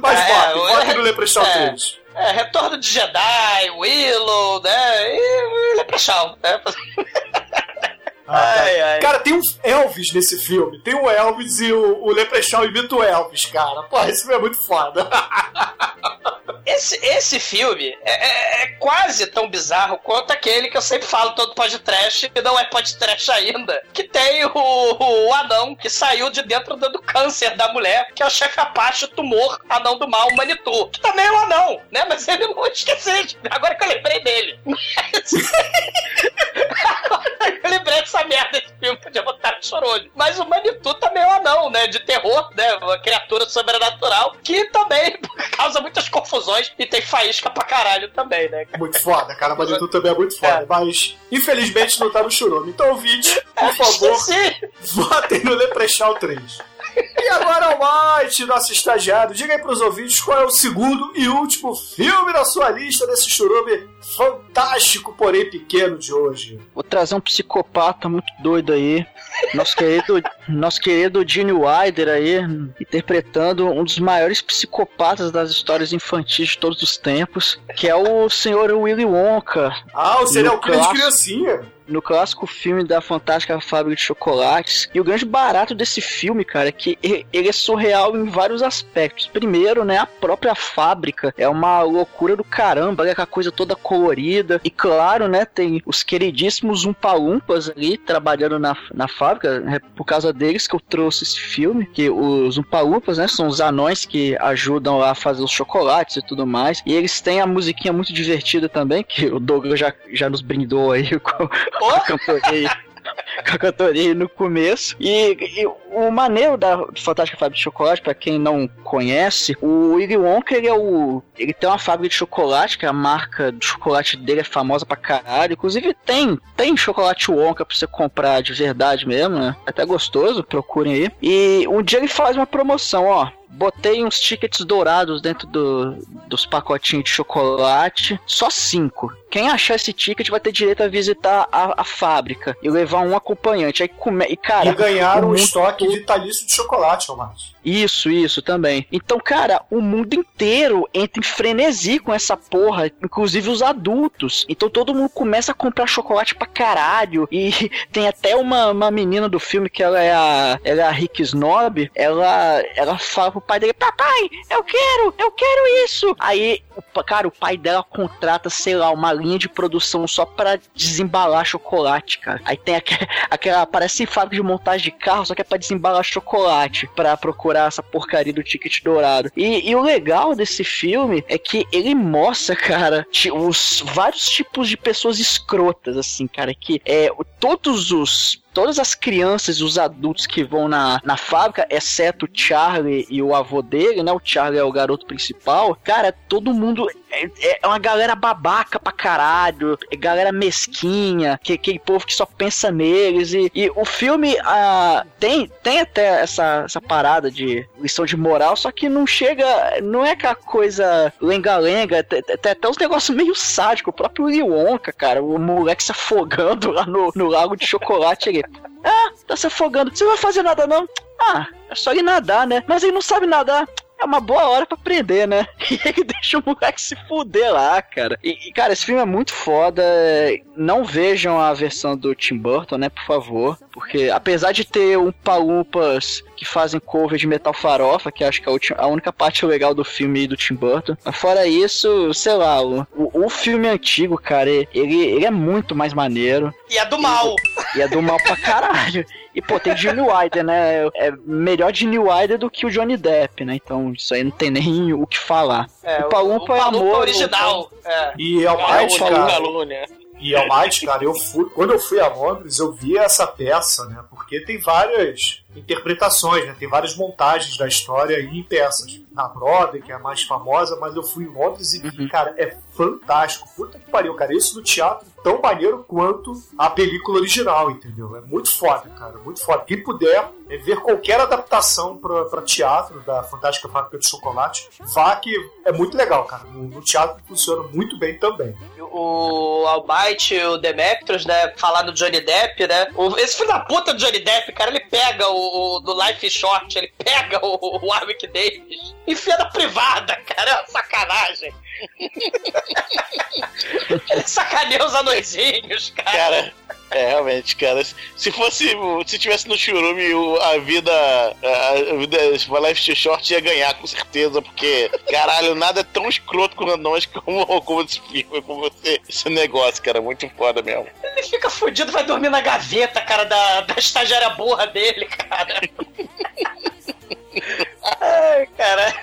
mas É, votem, o- votem no Leprechaun é. 3. É, Retorno de Jedi, Willow, né? E Leprechaun, né? Ai, ai. Cara, tem um Elvis nesse filme. Tem o Elvis e o, o Leprechaun imita o Elvis, cara. Pô, esse filme é muito foda. Esse, esse filme é, é- é quase tão bizarro quanto aquele que eu sempre falo todo podcast, que não é podcast ainda, que tem o, o anão que saiu de dentro do, câncer da mulher, que é o chefe Apache, o tumor anão do mal, o Manitou, que também é um anão, né? Mas ele não vou esquecer, agora que eu lembrei dele. Mas... eu lembrei dessa merda desse filme, podia botar no chorolho. Mas o Manitou também é um anão, né? De terror, né? Uma criatura sobrenatural que também causa muitas confusões e tem faísca pra caralho também, né? Muito foda, cara. Manitou também é muito foda. Mas, infelizmente, não tá no churume. Então, ouvinte, por favor, Esqueci. votem no Leprechaun 3. E agora, Almighty, nosso estagiário, diga aí pros ouvintes qual é o segundo e último filme da sua lista desse churume fantástico, porém pequeno de hoje. Vou trazer um psicopata muito doido aí. Nosso querido, nosso querido Gene Wilder aí, interpretando um dos maiores psicopatas das histórias infantis de todos os tempos, que é o senhor Willy Wonka. Ah, o serial killer de clássico- criancinha. no clássico filme da Fantástica Fábrica de Chocolates. E o grande barato desse filme, cara, é que ele é surreal em vários aspectos. Primeiro, né, a própria fábrica é uma loucura do caramba, com a coisa toda colorida. E claro, né, tem os queridíssimos Umpalumpas ali trabalhando na, na fábrica. É por causa deles que eu trouxe esse filme. Que os Umpalumpas, né, são os anões que ajudam lá a fazer os chocolates e tudo mais. E eles têm a musiquinha muito divertida também, que o Douglas já, já nos brindou aí com, com a cantoria. Com a no começo. E, e o maneiro da Fantástica Fábrica de Chocolate, pra quem não conhece, o Willy Wonka, ele é o. Ele tem uma fábrica de chocolate, que a marca de chocolate dele é famosa pra caralho. Inclusive tem, tem chocolate Wonka pra você comprar de verdade mesmo, né? É até gostoso, procurem aí. E um dia ele faz uma promoção, ó. Botei uns tickets dourados dentro do- dos pacotinhos de chocolate. Só cinco. Quem achar esse ticket vai ter direito a visitar a, a fábrica e levar um acompanhante. Aí come... E, cara, e ganharam o um mundo estoque vitalício de chocolate, Almighty. isso, isso também. Então, cara, o mundo inteiro entra em frenesi com essa porra, inclusive os adultos. Então todo mundo começa a comprar chocolate pra caralho. E tem até uma, uma menina do filme que ela é a, ela é a Rick Snob. Ela, ela fala pro pai dele: Papai, eu quero, eu quero isso. Aí, cara, o pai dela contrata, sei lá, uma linha de produção só pra desembalar chocolate, cara. Aí tem aquela, aquela parece fábrica de montagem de carro, só que é pra desembalar chocolate, pra procurar essa porcaria do ticket dourado. E, e o legal desse filme é que ele mostra, cara, os vários tipos de pessoas escrotas, assim, cara, que é todos os todas as crianças e os adultos que vão na, na fábrica, exceto o Charlie e o avô dele, né? O Charlie é o garoto principal. Cara, todo mundo é, é uma galera babaca pra caralho, é galera mesquinha, que aquele povo que só pensa neles. E, e o filme ah, tem, tem até essa, essa parada de lição de moral, só que não chega, não é aquela coisa lenga-lenga, tem até uns negócios meio sádicos. O próprio Wonka, cara, o moleque se afogando lá no, no lago de chocolate. Ele, ah, tá se afogando. Você não vai fazer nada não? Ah, é só ele nadar, né? Mas ele não sabe nadar. É uma boa hora pra aprender, né? E ele deixa o moleque se fuder lá, cara. E, e, cara, esse filme é muito foda. Não vejam a versão do Tim Burton, né? Por favor. Porque apesar de ter um palumpas que fazem cover de Metal Farofa, que acho que é a, única parte legal do filme do Tim Burton. Mas fora isso, sei lá, o, o, o filme antigo, cara, ele, ele é muito mais maneiro. E é do mal. E é do mal pra caralho. E, pô, tem Gene Wilder, né? É melhor Gene Wilder do que o Johnny Depp, né? Então, isso aí não tem nem o que falar. É, o Palumpa o é amor. original. É. E é o mais, cara. calúnia. E é mais, cara, eu fui. Quando eu fui a Londres, eu vi essa peça, né? Porque tem várias interpretações, né? Tem várias montagens da história em peças. Na Broadway, que é a mais famosa, mas eu fui em Londres e vi, cara, é fantástico. Puta que pariu, cara. Isso no teatro tão maneiro quanto a película original, entendeu? É muito foda, cara. Muito foda. Quem puder é ver qualquer adaptação pra, teatro da Fantástica Fábrica de Chocolate, vá que é muito legal, cara. No, no teatro funciona muito bem também. O Albite e o Demetrius, né? Falar do Johnny Depp, né? O- esse filho da puta do Johnny Depp, cara, ele pega o, o- do Life Short, ele pega o, o Warwick Davis, enfia na privada, cara. É uma sacanagem. Sacaneia os anõezinhos, cara. Cara, é realmente, cara. Se fosse. Se tivesse no Churume, a vida. A, vida a Life Short ia ganhar, com certeza, porque, caralho, nada é tão escroto com anões como, como esse filme, como esse, esse negócio, cara. Muito foda mesmo. Ele fica fudido, vai dormir na gaveta, cara, da, da estagiária burra dele, cara. Ai, cara.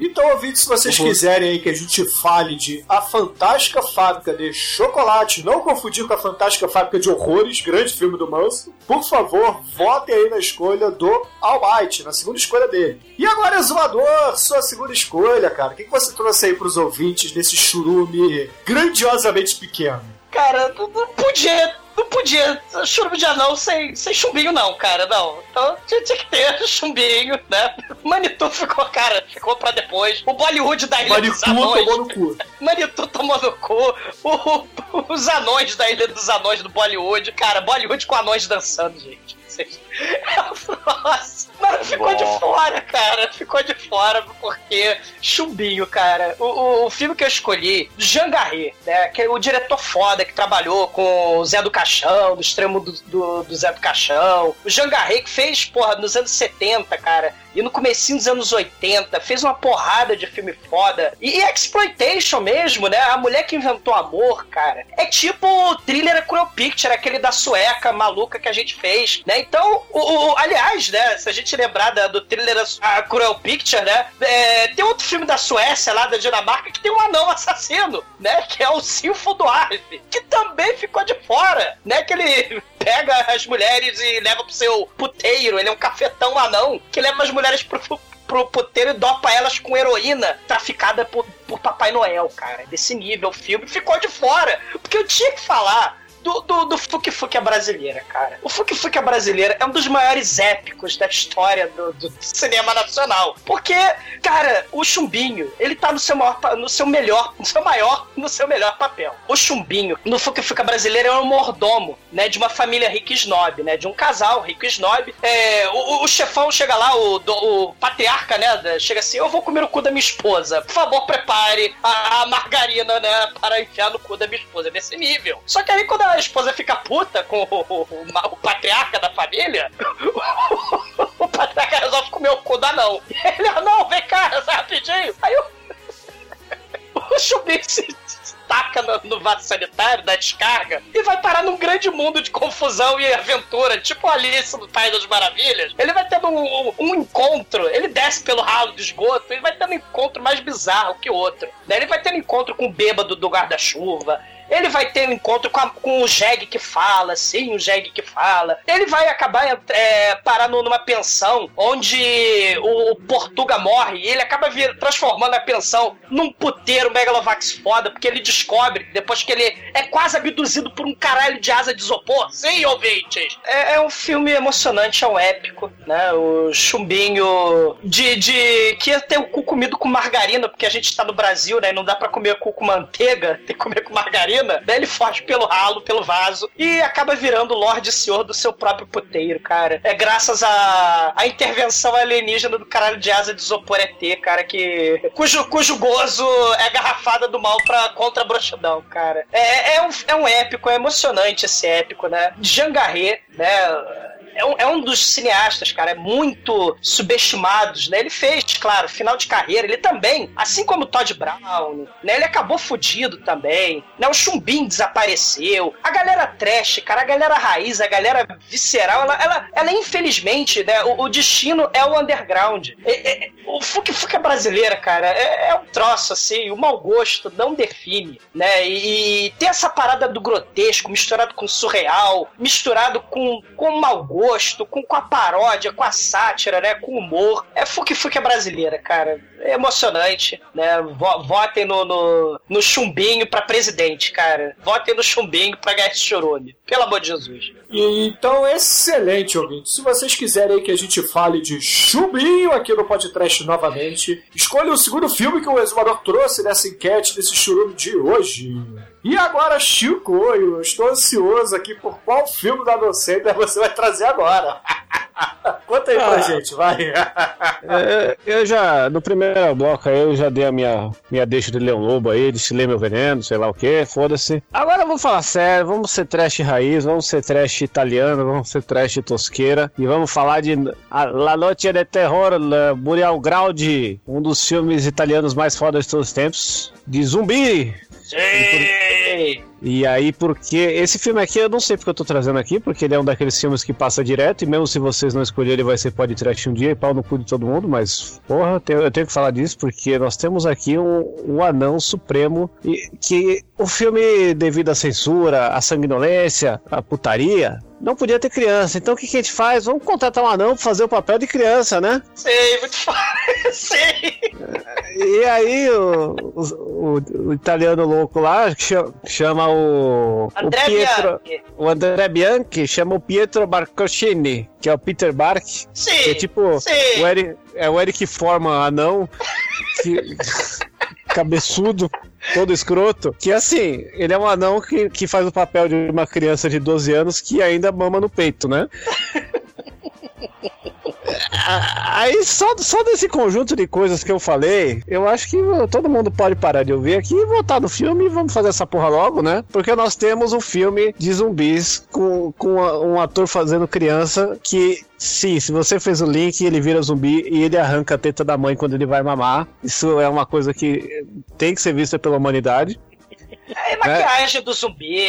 Então, ouvintes, se vocês quiserem aí que a gente fale de A Fantástica Fábrica de Chocolate, não confundir com A Fantástica Fábrica de Horrores, grande filme do Manso, por favor, votem aí na escolha do Almighty, na segunda escolha dele. E agora, Exumador, sua segunda escolha, cara. O que você trouxe aí pros ouvintes desse churume grandiosamente pequeno? Cara, não podia, não podia churume de anão sem, sem chumbinho, não, cara, não. Então tinha, tinha que ter chumbinho, né? Manitou ficou, cara, ficou pra depois. O Bollywood da Ilha dos Manitou Anões. tomou no cu. Manitou tomou no cu. O- os anões da Ilha dos Anões do Bollywood. Cara, Bollywood com anões dançando, gente. Vocês- Nossa, mas ficou de Bom. fora, cara. Ficou de fora porque chumbinho, cara. O, o- o filme que eu escolhi, Jangaré, né? Que é o diretor foda que trabalhou com o Zé do Caixão, do extremo do, do, do Zé do Caixão. O Jangaré que fez, porra, nos anos 70, cara. E no comecinho dos anos 80, fez uma porrada de filme foda. E, e exploitation mesmo, né? A mulher que inventou amor, cara. É tipo o thriller A Cruel Picture, aquele da sueca maluca que a gente fez, né? Então, o, o- aliás, né? Se a gente lembrar da- do thriller A Cruel Picture, né? é, tem outro filme da Suécia, lá da Dinamarca, que tem um anão assassino, né? Que é o Silfo do Arve, que também ficou de fora, né? Que ele pega as mulheres e leva pro seu puteiro. Ele é um cafetão anão que leva as mulheres pro, pro puteiro e dopa elas com heroína traficada por, por Papai Noel, cara. Desse nível, o filme ficou de fora. Porque eu tinha que falar. Do, do, do Fuki Fuki brasileira, cara. O Fuki Fuki brasileira é um dos maiores épicos da história do, do cinema nacional. Porque, cara, o Chumbinho, ele tá no seu, maior, no seu melhor, no seu maior, no seu melhor papel. O Chumbinho, no Fuki Fuki brasileira, é um mordomo, né, de uma família rica e snob, né, de um casal rico e snob. É, o, o- chefão chega lá, o, o patriarca, né, chega assim, eu vou comer o cu da minha esposa. Por favor, prepare a, a margarina, né, para enfiar no cu da minha esposa, desse nível. Só que aí, quando a esposa fica puta com o, o- o patriarca da família, o patriarca resolve comer o cu da não. Ele, ah, não, vem cá, rapidinho. Aí o, o Chubinho se taca no, no vaso sanitário, da descarga, e vai parar num grande mundo de confusão e aventura, tipo Alice no País das Maravilhas. Ele vai tendo um, um- encontro, ele desce pelo ralo do esgoto, ele vai tendo um encontro mais bizarro que outro. Né? Ele vai tendo encontro com o bêbado do guarda-chuva, ele vai ter um encontro com, a- com o Jeg que fala, sim, o Jeg que fala. Ele vai acabar é, parar no- numa pensão onde o, o Portuga morre e ele acaba vir, transformando a pensão num puteiro megalovax foda, porque ele descobre, depois que ele é quase abduzido por um caralho de asa de isopor. Sim, ouvintes! É, é um filme emocionante, é um épico, né? O chumbinho de, de que ia ter o cu comido com margarina, porque a gente tá no Brasil, né? E não dá pra comer cu com manteiga, tem que comer com margarina. Daí ele foge pelo ralo, pelo vaso, e acaba virando Lorde Senhor do seu próprio puteiro, cara. É graças à à intervenção alienígena do caralho de asa de isopor ET, cara, que. cujo, cujo gozo é garrafada do mal pra, contra a broxidão, cara. É, é, um, é um épico, é emocionante esse épico, né? Jangaré, né? É um, é um dos cineastas, cara, muito subestimados, né? Ele fez, claro, final de carreira. Ele também, assim como o Todd Brown, né? Ele acabou fudido também, né? O Chumbim desapareceu. A galera trash, cara, a galera raiz, a galera visceral, ela, ela, ela infelizmente, né? O, o destino é o underground. É, é, o Fuque Fuque brasileira, cara, é, é um troço, assim, o mau gosto não define, né? E, e tem essa parada do grotesco misturado com surreal, misturado com, com mau gosto, com, com a paródia, com a sátira, né? Com humor. É Fuque Fuque brasileira, cara. É emocionante, né? Vo- Votem no, no, no chumbinho pra presidente, cara. Votem no chumbinho pra esse chorume. Pelo amor de Jesus. Então, excelente, ouvinte. Se vocês quiserem que a gente fale de chumbinho aqui no podcast novamente, escolha o segundo filme que o Exumador trouxe nessa enquete, desse churume de hoje. E agora, Chico, eu estou ansioso aqui por qual filme da Docenda você vai trazer agora. Conta aí pra Ah. gente, vai. É, eu já, no primeiro bloco aí, eu já dei a minha, minha deixa de Leão Lobo aí, destilei meu veneno, sei lá o que, foda-se. Agora vamos falar sério, vamos ser trash raiz, vamos ser trash italiano, vamos ser trash tosqueira e vamos falar de La Noche de Terror, La Burial Ground, um dos filmes italianos mais fodas de todos os tempos, de zumbi. Sim! E aí, porque esse filme aqui eu não sei porque eu tô trazendo aqui, porque ele é um daqueles filmes que passa direto, e mesmo se vocês não escolherem, ele vai ser podcast um dia e pau no cu de todo mundo, mas, porra, eu tenho, eu tenho que falar disso, porque nós temos aqui um, um anão supremo, e que o filme, devido à censura, à sanguinolência, à putaria, não podia ter criança. Então o que, que a gente faz? Vamos contratar um anão pra fazer o papel de criança, né? Sei, muito foda. Sei. E aí o, o, o- o italiano louco lá chama o, o André Pietro, Bianchi. o André Bianchi chama o Pietro Barcochini, que é o Peter Bark, Sim. que é tipo sim. o Eric, é o Eric Forman anão, que, cabeçudo, todo escroto, que assim, ele é um anão que, que faz o papel de uma criança de 12 anos que ainda mama no peito, né? Aí, só, só desse conjunto de coisas que eu falei, eu acho que todo mundo pode parar de ouvir aqui e votar no filme e vamos fazer essa porra logo, né? Porque nós temos um filme de zumbis com, com um ator fazendo criança que. Sim, se você fez o link, ele vira zumbi e ele arranca a teta da mãe quando ele vai mamar. Isso é uma coisa que tem que ser vista pela humanidade. É maquiagem do zumbi.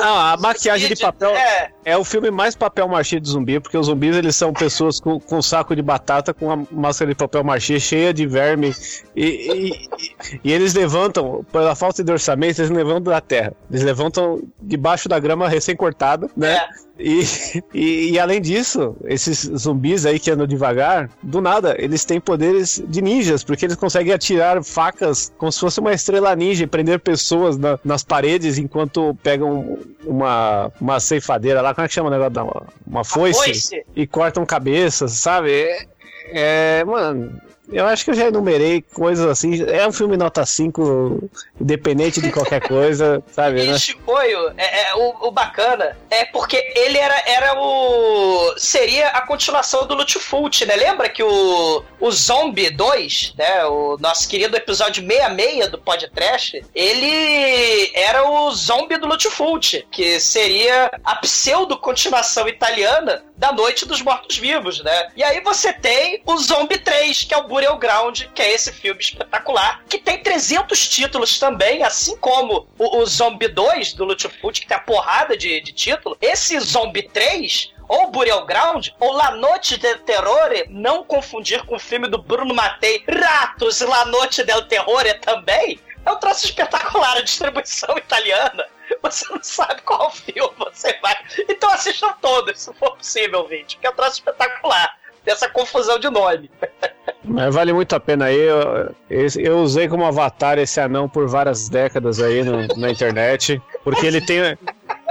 Ah, a maquiagem de papel É. é o filme mais papel machê de zumbi, porque os zumbis eles são pessoas com, com um saco de batata com uma máscara de papel machê cheia de verme e, e, e- e eles levantam, pela falta de orçamento, eles não levantam da terra. Eles levantam debaixo da grama recém-cortada, né? E, e, e além disso, esses zumbis aí que andam devagar, do nada, eles têm poderes de ninjas, porque eles conseguem atirar facas como se fosse uma estrela ninja e prender pessoas na- nas paredes enquanto pegam uma, uma ceifadeira lá, como é que chama o negócio? da- Uma foice, foice. e cortam cabeças, sabe? É, é, mano. Eu acho que eu já enumerei coisas assim. É um filme nota 5, independente de qualquer coisa, sabe? né? Chicoio, é, é, o, o bacana é porque ele era, era o. seria a continuação do Lutfult, né? Lembra que o, o Zombie 2, né? O nosso querido episódio 66 do podcast, ele era o Zombie do Lutfult, que seria a pseudo-continuação italiana da Noite dos Mortos-Vivos, né? E aí você tem o Zombie 3, que é o Burial Ground, que é esse filme espetacular, que tem 300 títulos também, assim como o, o Zombie 2 do Lutfult, que tem a porrada de, de título. Esse Zombie 3 ou Burial Ground, ou La Noite del Terrore, não confundir com o filme do Bruno Mattei, Ratos La Noite del Terrore também, é um troço espetacular, a distribuição italiana. Você não sabe qual filme você vai. Então assistam todos, se for possível, vídeo, porque é um troço espetacular. Dessa confusão de nome. Mas vale muito a pena aí. Eu, eu usei como avatar esse anão por várias décadas aí no- na internet. Porque ele tem.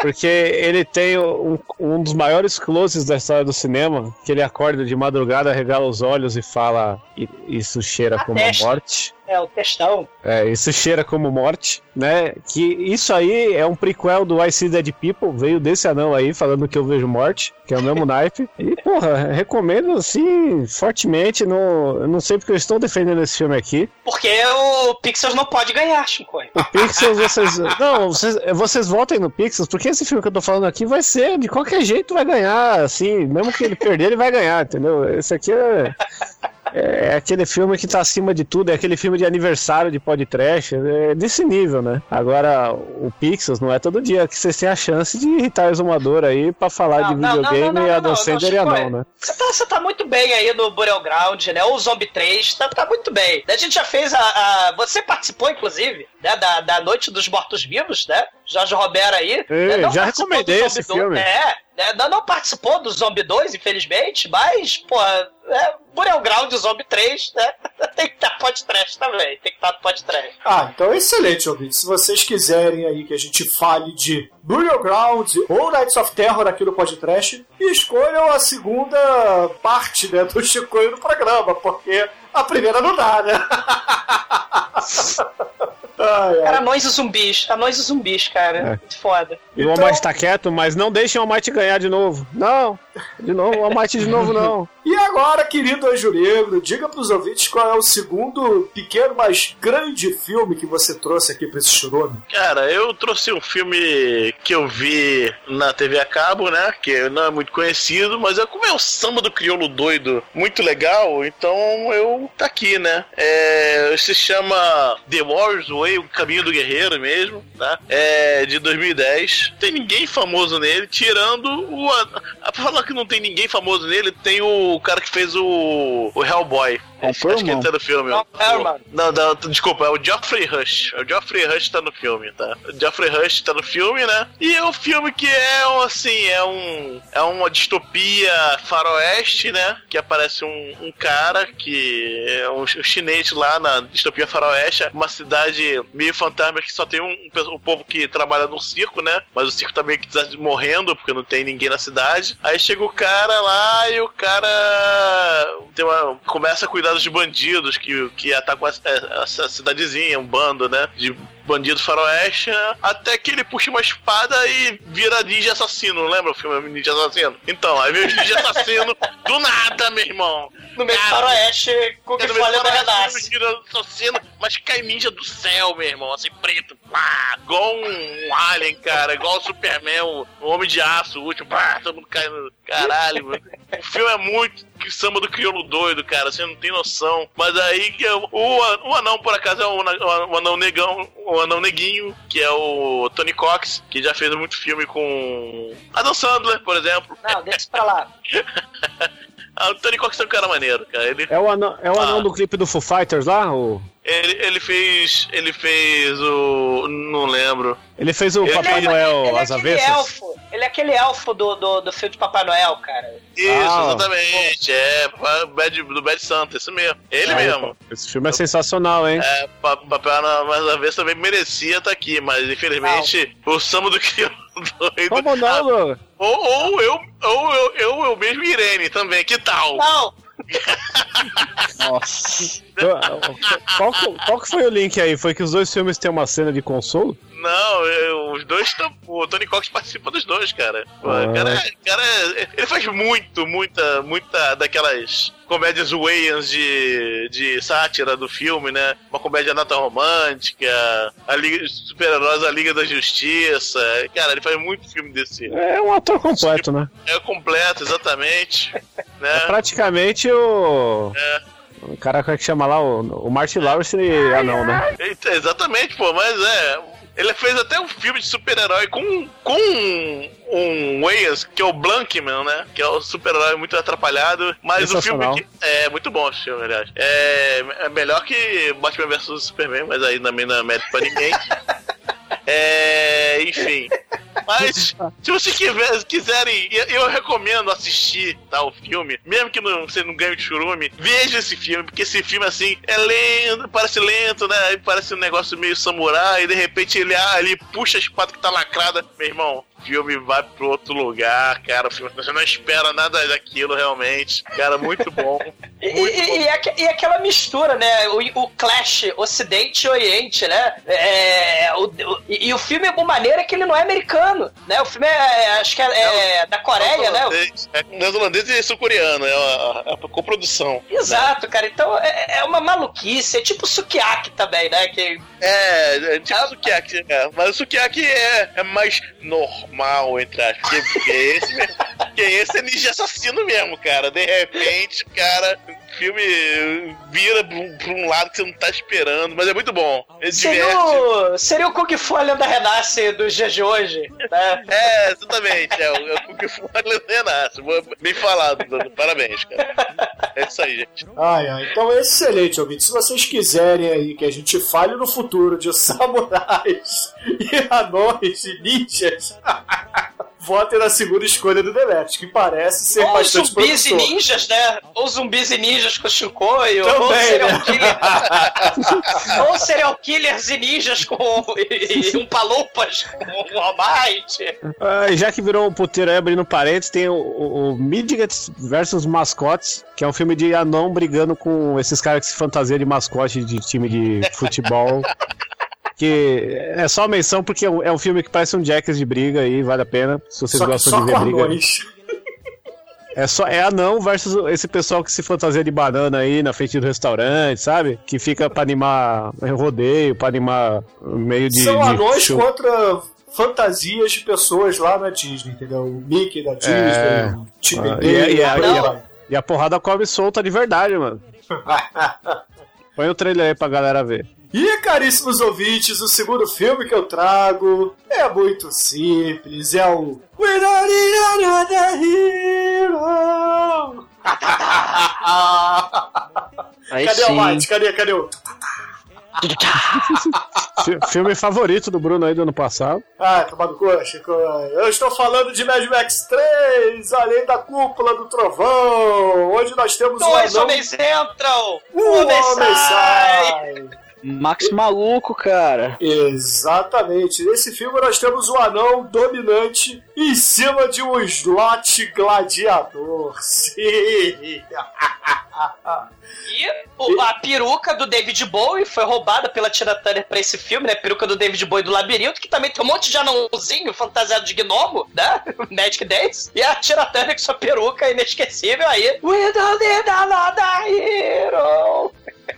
Porque ele tem um, um dos maiores closes da história do cinema. Que ele acorda de madrugada, regala os olhos e fala: "I- Isso cheira A como a testa. morte. É, o textão. É, isso cheira como morte, né? Que isso aí é um prequel do I See Dead People, veio desse anão aí falando que eu vejo morte, que é o mesmo naipe. E, porra, recomendo assim, fortemente. No, eu não sei porque eu estou defendendo esse filme aqui. Porque o Pixels não pode ganhar, Shinkoi. O Pixels, vocês. Não, vocês, vocês votem no Pixels, porque esse filme que eu tô falando aqui vai ser, de qualquer jeito, vai ganhar, assim, mesmo que ele perder, ele vai ganhar, entendeu? Esse aqui é. É aquele filme que tá acima de tudo, é aquele filme de aniversário de podcast, é desse nível, né? Agora, o Pixels não é todo dia que vocês têm a chance de irritar o exumador aí pra falar Não, de não, não, videogame não, não, e a não, não, Dancer e Chico, anão, né? Você tá, você tá muito bem aí no Burial Ground, né? O Zombie 3, tá, tá muito bem. A gente já fez a. a- você participou, inclusive, né? Da, da Noite dos Mortos-Vivos, né? Jorge Romero aí. Ei, né, não já recomendei do esse filme. 2, É, né, não, não participou do Zombie 2, infelizmente, mas, pô, é, Burial Ground e Zombie 3, né? Tem que estar podcast também, tem que estar no podcast. Ah, então excelente, ouvinte. Se vocês quiserem aí que a gente fale de Burial Ground ou Nights of Terror aqui no podcast, escolham a segunda parte né, do Chicoio no programa, porque a primeira não dá, né? ai, ai. Cara, anões e zumbis, anões e zumbis, cara. É. Muito foda. E o Almighty tá quieto, mas não deixem o Almighty ganhar de novo. Não, de novo, o Almighty de novo não. E agora, querido Anjo Negro, diga pros ouvintes qual é o segundo pequeno, mas grande filme que você trouxe aqui pra esse churume. Cara, eu trouxe um filme que eu vi na TV a cabo, né? Que não é muito conhecido, mas é como é o samba do crioulo doido, muito legal, então eu tá aqui, né? É, se chama The Warrior's Way, o caminho do guerreiro mesmo, tá? É de 2010. Tem ninguém famoso nele, tirando o. A, pra falar que não tem ninguém famoso nele, tem o cara que fez o, o Hellboy. Acho que ele tá no filme. Não, Herman. Não, não, desculpa, é o Geoffrey Rush. O Geoffrey Rush tá no filme, tá? O Geoffrey Rush tá no filme, né? E é um filme que é um, assim, é um. É uma distopia faroeste, né? Que aparece um, um cara que é um, ch- chinês lá na distopia faroeste, uma cidade meio fantasma que só tem um, um, um povo que trabalha no circo, né? Mas o circo tá meio que morrendo porque não tem ninguém na cidade. Aí chega o cara lá e o cara tem uma, começa a cuidar dos bandidos que, que atacam essa, essa cidadezinha, um bando, né? De bandido faroeste, né? até que ele puxa uma espada e vira ninja assassino, não lembra o filme Ninja Assassino? Então, aí vem os ninja assassino do nada, meu irmão. No meio do Cara, faroeste, com o que é folha do da renasce. assassino, mas cai ninja do céu, meu irmão, assim, preto, pá, igual um alien, cara, igual o Superman, o, o Homem de Aço, o último, pá, todo mundo cai no... Caralho, mano. O filme é muito que samba do crioulo doido, cara, você não tem noção. Mas aí que o, o anão, por acaso, é o, o anão negão, o anão neguinho, que é o Tony Cox, que já fez muito filme com Adam Sandler, por exemplo. Não, deixa pra lá. Ah, o Tony Cox é um cara maneiro, cara. Ele, É o anão, é o anão Ah. do clipe do Foo Fighters lá? O... ele, ele fez. Ele fez o. Não lembro. Ele fez o Ele- Papai Ele- Noel ele é às aquele avessas? elfo. Ele é aquele elfo do, do, do filme de Papai Noel, cara. Isso, Ah. exatamente. É, Bad, do Bad Santa, isso mesmo. Ele É, mesmo. Esse filme é sensacional, hein? É, pa- Papai Noel mais uma vez também merecia estar aqui, mas infelizmente o Samba do Crioulo doido. Como não, Douglas? Ou, ou eu, ou eu, eu, eu mesmo Irene também, que tal? Não, Nossa. Qual, qual que foi o link aí? Foi que os dois filmes têm uma cena de consolo? Não, eu- os dois estão. O Tony Cox participa dos dois, cara. Pô, Ah. o cara, é- o cara é- ele faz muito, muita, muita daquelas comédias Wayans de, de sátira do filme, né? Uma comédia nata romântica, a Liga Super-Heróis, a Liga da Justiça. Cara, ele faz muito filme desse. É um ator completo, né? É completo, exatamente. É né? praticamente o. É. O cara que chama lá, o, o Martin Lawrence e anão, né? Eita, Exatamente, pô, mas é. Ele fez até um filme de super-herói com, com um, um Wayans, que é o Blankman, né? Que é o super-herói muito atrapalhado. Mas o filme. Que, é muito bom esse filme, aliás. É, é melhor que Batman vs Superman, mas aí também não é mérito pra ninguém. É, enfim. Mas, se vocês quiser- quiserem, eu- recomendo assistir tá, o filme, mesmo que não, você não ganhe o churume, veja esse filme, porque esse filme, assim, é lento, parece lento, né? Parece um negócio meio samurai, e de repente ele, ah, ele puxa a espada que tá lacrada. Meu irmão, filme vai pro outro lugar, cara. O filme, você não espera nada daquilo realmente. Cara, muito bom. E, e- e aque- e aquela mistura, né? O, o clash Ocidente e Oriente, né? É, o- o- e, e o filme é uma maneira que ele não é americano, né? O filme é, acho que é, é da Coreia, né? É neozelandês e sul-coreano, é a, a, a coprodução. Exato, cara. Então é, é uma maluquice, é tipo sukiyaki também, né? Que É, é tipo sukiyaki, é. Mas o sukiyaki é, é mais normal, entre aspas. Porque, porque esse, porque esse é ninja assassino mesmo, cara. De repente, cara, o filme vira pra um- pra um lado que você não tá esperando, mas é muito bom. Seria o, seria o Kung Fu a lenda renasce dos dias de hoje, né? É, exatamente. É, o- é o Kung Fu Renasce. Bem falado. Parabéns, cara. É isso aí, gente. Ai, ai, então é excelente, ouvinte. Se vocês quiserem aí que a gente fale no futuro de samurais e anões e ninjas, votem na segunda escolha do Delete, que parece ser Ou bastante zumbis e promissor. ninjas, né? Ou zumbis e ninjas com Shinkoio, ou serial né? killer. ou serial killers e ninjas com. e, e um palupas com Almighty. Ah, já que virou um puteiro aí, abrindo parênteses, tem o, o, o Midgets versus Mascotes, que é um filme de anão brigando com esses caras que se fantasiam de mascote de time de futebol. que é só menção porque é um, é um filme que parece um Jacks de briga aí, vale a pena, se vocês Só gostam só de ver briga. anões. É só é anão versus esse pessoal que se fantasia de banana aí na frente do restaurante, sabe? Que fica pra animar rodeio, pra animar meio de. São de anões show. contra fantasias de pessoas lá na Disney, entendeu? O Mickey da Disney, É. o Tim Ah, e, a- e e a- e a porrada cobre solta de verdade, mano. Põe o trailer aí pra galera ver. E, caríssimos ouvintes, o segundo filme que eu trago é muito simples, é o We Don't Need Another Hero! Aí cadê sim. o White? Cadê, cadê o... Fi- filme favorito do Bruno aí do ano passado. Ah, tomado cu, Chico. Eu estou falando de Mad Max 3, Além da Cúpula do Trovão, onde nós temos Dois um anão... homens entram! Um Um homem homem sai! sai! Max maluco, cara. Exatamente. Nesse filme nós temos um anão dominante em cima de um slot gladiador. Sim! E o- a peruca do David Bowie foi roubada pela Tina Turner pra esse filme, né? Peruca do David Bowie do Labirinto, que também tem um monte de anãozinho fantasiado de gnomo, né? Magic Dance. E a Tina Turner com sua peruca inesquecível aí. We don't need another hero!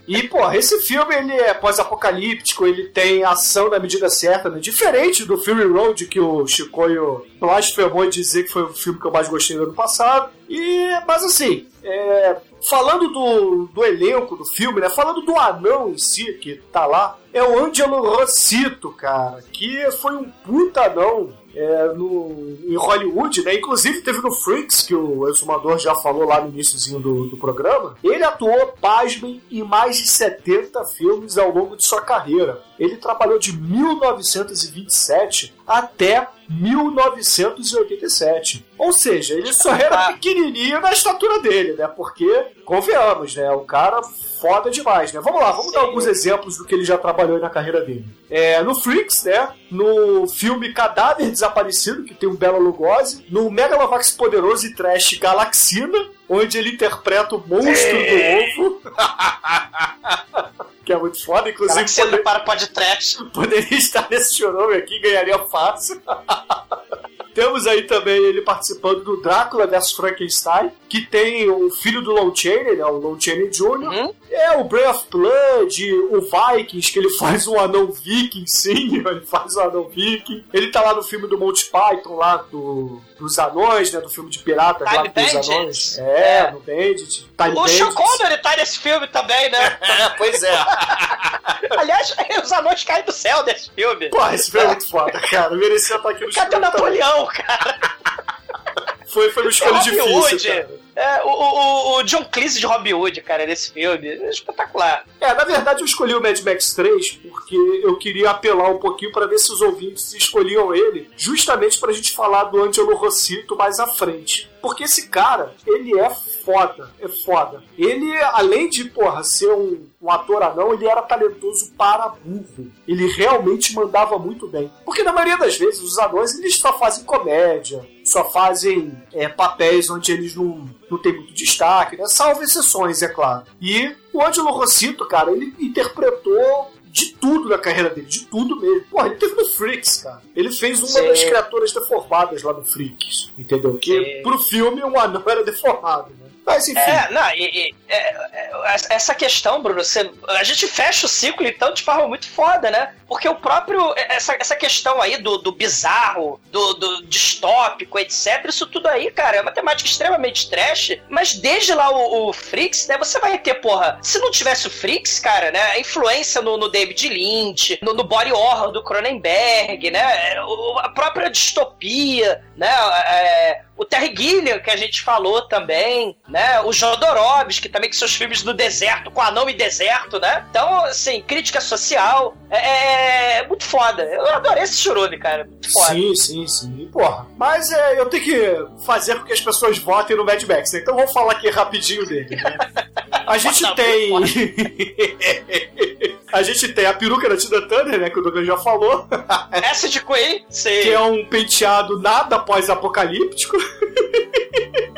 E, porra, esse filme ele é pós-apocalíptico, ele tem ação na medida certa, né? Diferente do Fury Road, que o Chicoio blasfemou em dizer que foi o filme que eu mais gostei do ano passado. E, mas assim, é, falando do, do elenco do filme, né? Falando do anão em si, que tá lá, é o Angelo Rossito, cara, que foi um puta anão é, no, em Hollywood, né? Inclusive teve no Freaks, que o exumador já falou lá no iníciozinho do, do programa. Ele atuou, pasmem, em mais de 70 filmes ao longo de sua carreira. Ele trabalhou de 1927 até 1987. Ou seja, ele só era pequenininho na estatura dele, né? Porque, convenhamos, né? O cara foda demais, né? Vamos lá, vamos dar alguns exemplos do que ele já trabalhou na carreira dele. É, no Freaks, né? No filme Cadáver Desaparecido, que tem um Bela Lugosi. No Megalovax Poderoso e Trash Galaxina, onde ele interpreta o monstro do ovo. que é muito foda, inclusive. Galaxina poder- para podcast. poderia estar nesse showroom aqui e ganharia fácil. Temos aí também ele participando do Drácula vs Frankenstein, que tem o filho do Lon Chaney, né, o Lon Chaney Jr. É o Brain of Blood, o Vikings, que ele faz um anão viking, sim, ele faz um anão viking. Ele tá lá no filme do Monty Python, lá do, dos anões, né, do filme de piratas lá Time dos anões. É, no Bandit. Time O Sean. Connery tá nesse filme também, né? É, pois é. Aliás, os anões caem do céu desse filme. Pô, esse filme é muito foda, cara. Merecia estar aqui no Cadê o filme também. Napoleão, cara? Foi, foi uma escolha Robin difícil, Hood. cara. É, o, o, o John Cleese de Robin Hood, cara, nesse filme. É espetacular. É, na verdade eu escolhi o Mad Max 3 porque eu queria apelar um pouquinho para ver se os ouvintes escolhiam ele, justamente pra gente falar do Angelo Rossito mais à frente. Porque esse cara, ele é foda, é foda. Ele, além de, porra, ser um, um ator anão, ele era talentoso para burro. Ele realmente mandava muito bem. Porque na maioria das vezes, os anões, eles só fazem comédia, só fazem é, papéis onde eles não, não têm muito destaque, né? Salvo exceções, é claro. E o Angelo Rossito, cara, ele interpretou de tudo na carreira dele, de tudo mesmo. Porra, ele teve no Freaks, cara. Ele fez uma Sim. das criaturas deformadas lá no Freaks, entendeu? Que Sim. pro filme um anão era deformado? Mas enfim. É, não, e, e- é, é, essa questão, Bruno, você- a gente fecha o ciclo então de forma muito foda, né? Porque o próprio. Essa, essa questão aí do, do bizarro, do, do distópico, etc., isso tudo aí, cara, é uma temática extremamente trash, mas desde lá o, o Freaks, né? Você vai ter, porra, se não tivesse o Freaks, cara, né? A influência no, no David Lynch, no, no body horror do Cronenberg, né? A própria distopia, né? É, o Terry Gilliam, que a gente falou também, né? O Jodorowsky, também, que seus filmes no deserto, com anão e deserto, né? Então, assim, crítica social, é, é muito foda. Eu adorei esse churume, cara. Muito foda. Sim, sim, sim. Porra. Mas é, eu tenho que fazer com que as pessoas votem no Mad Max, né? Então vamos falar aqui rapidinho dele. Né? A gente tem. a gente tem a peruca da Tina Turner, né? Que o Douglas já falou. Acid Queen, sim. Que é um penteado nada pós-apocalíptico.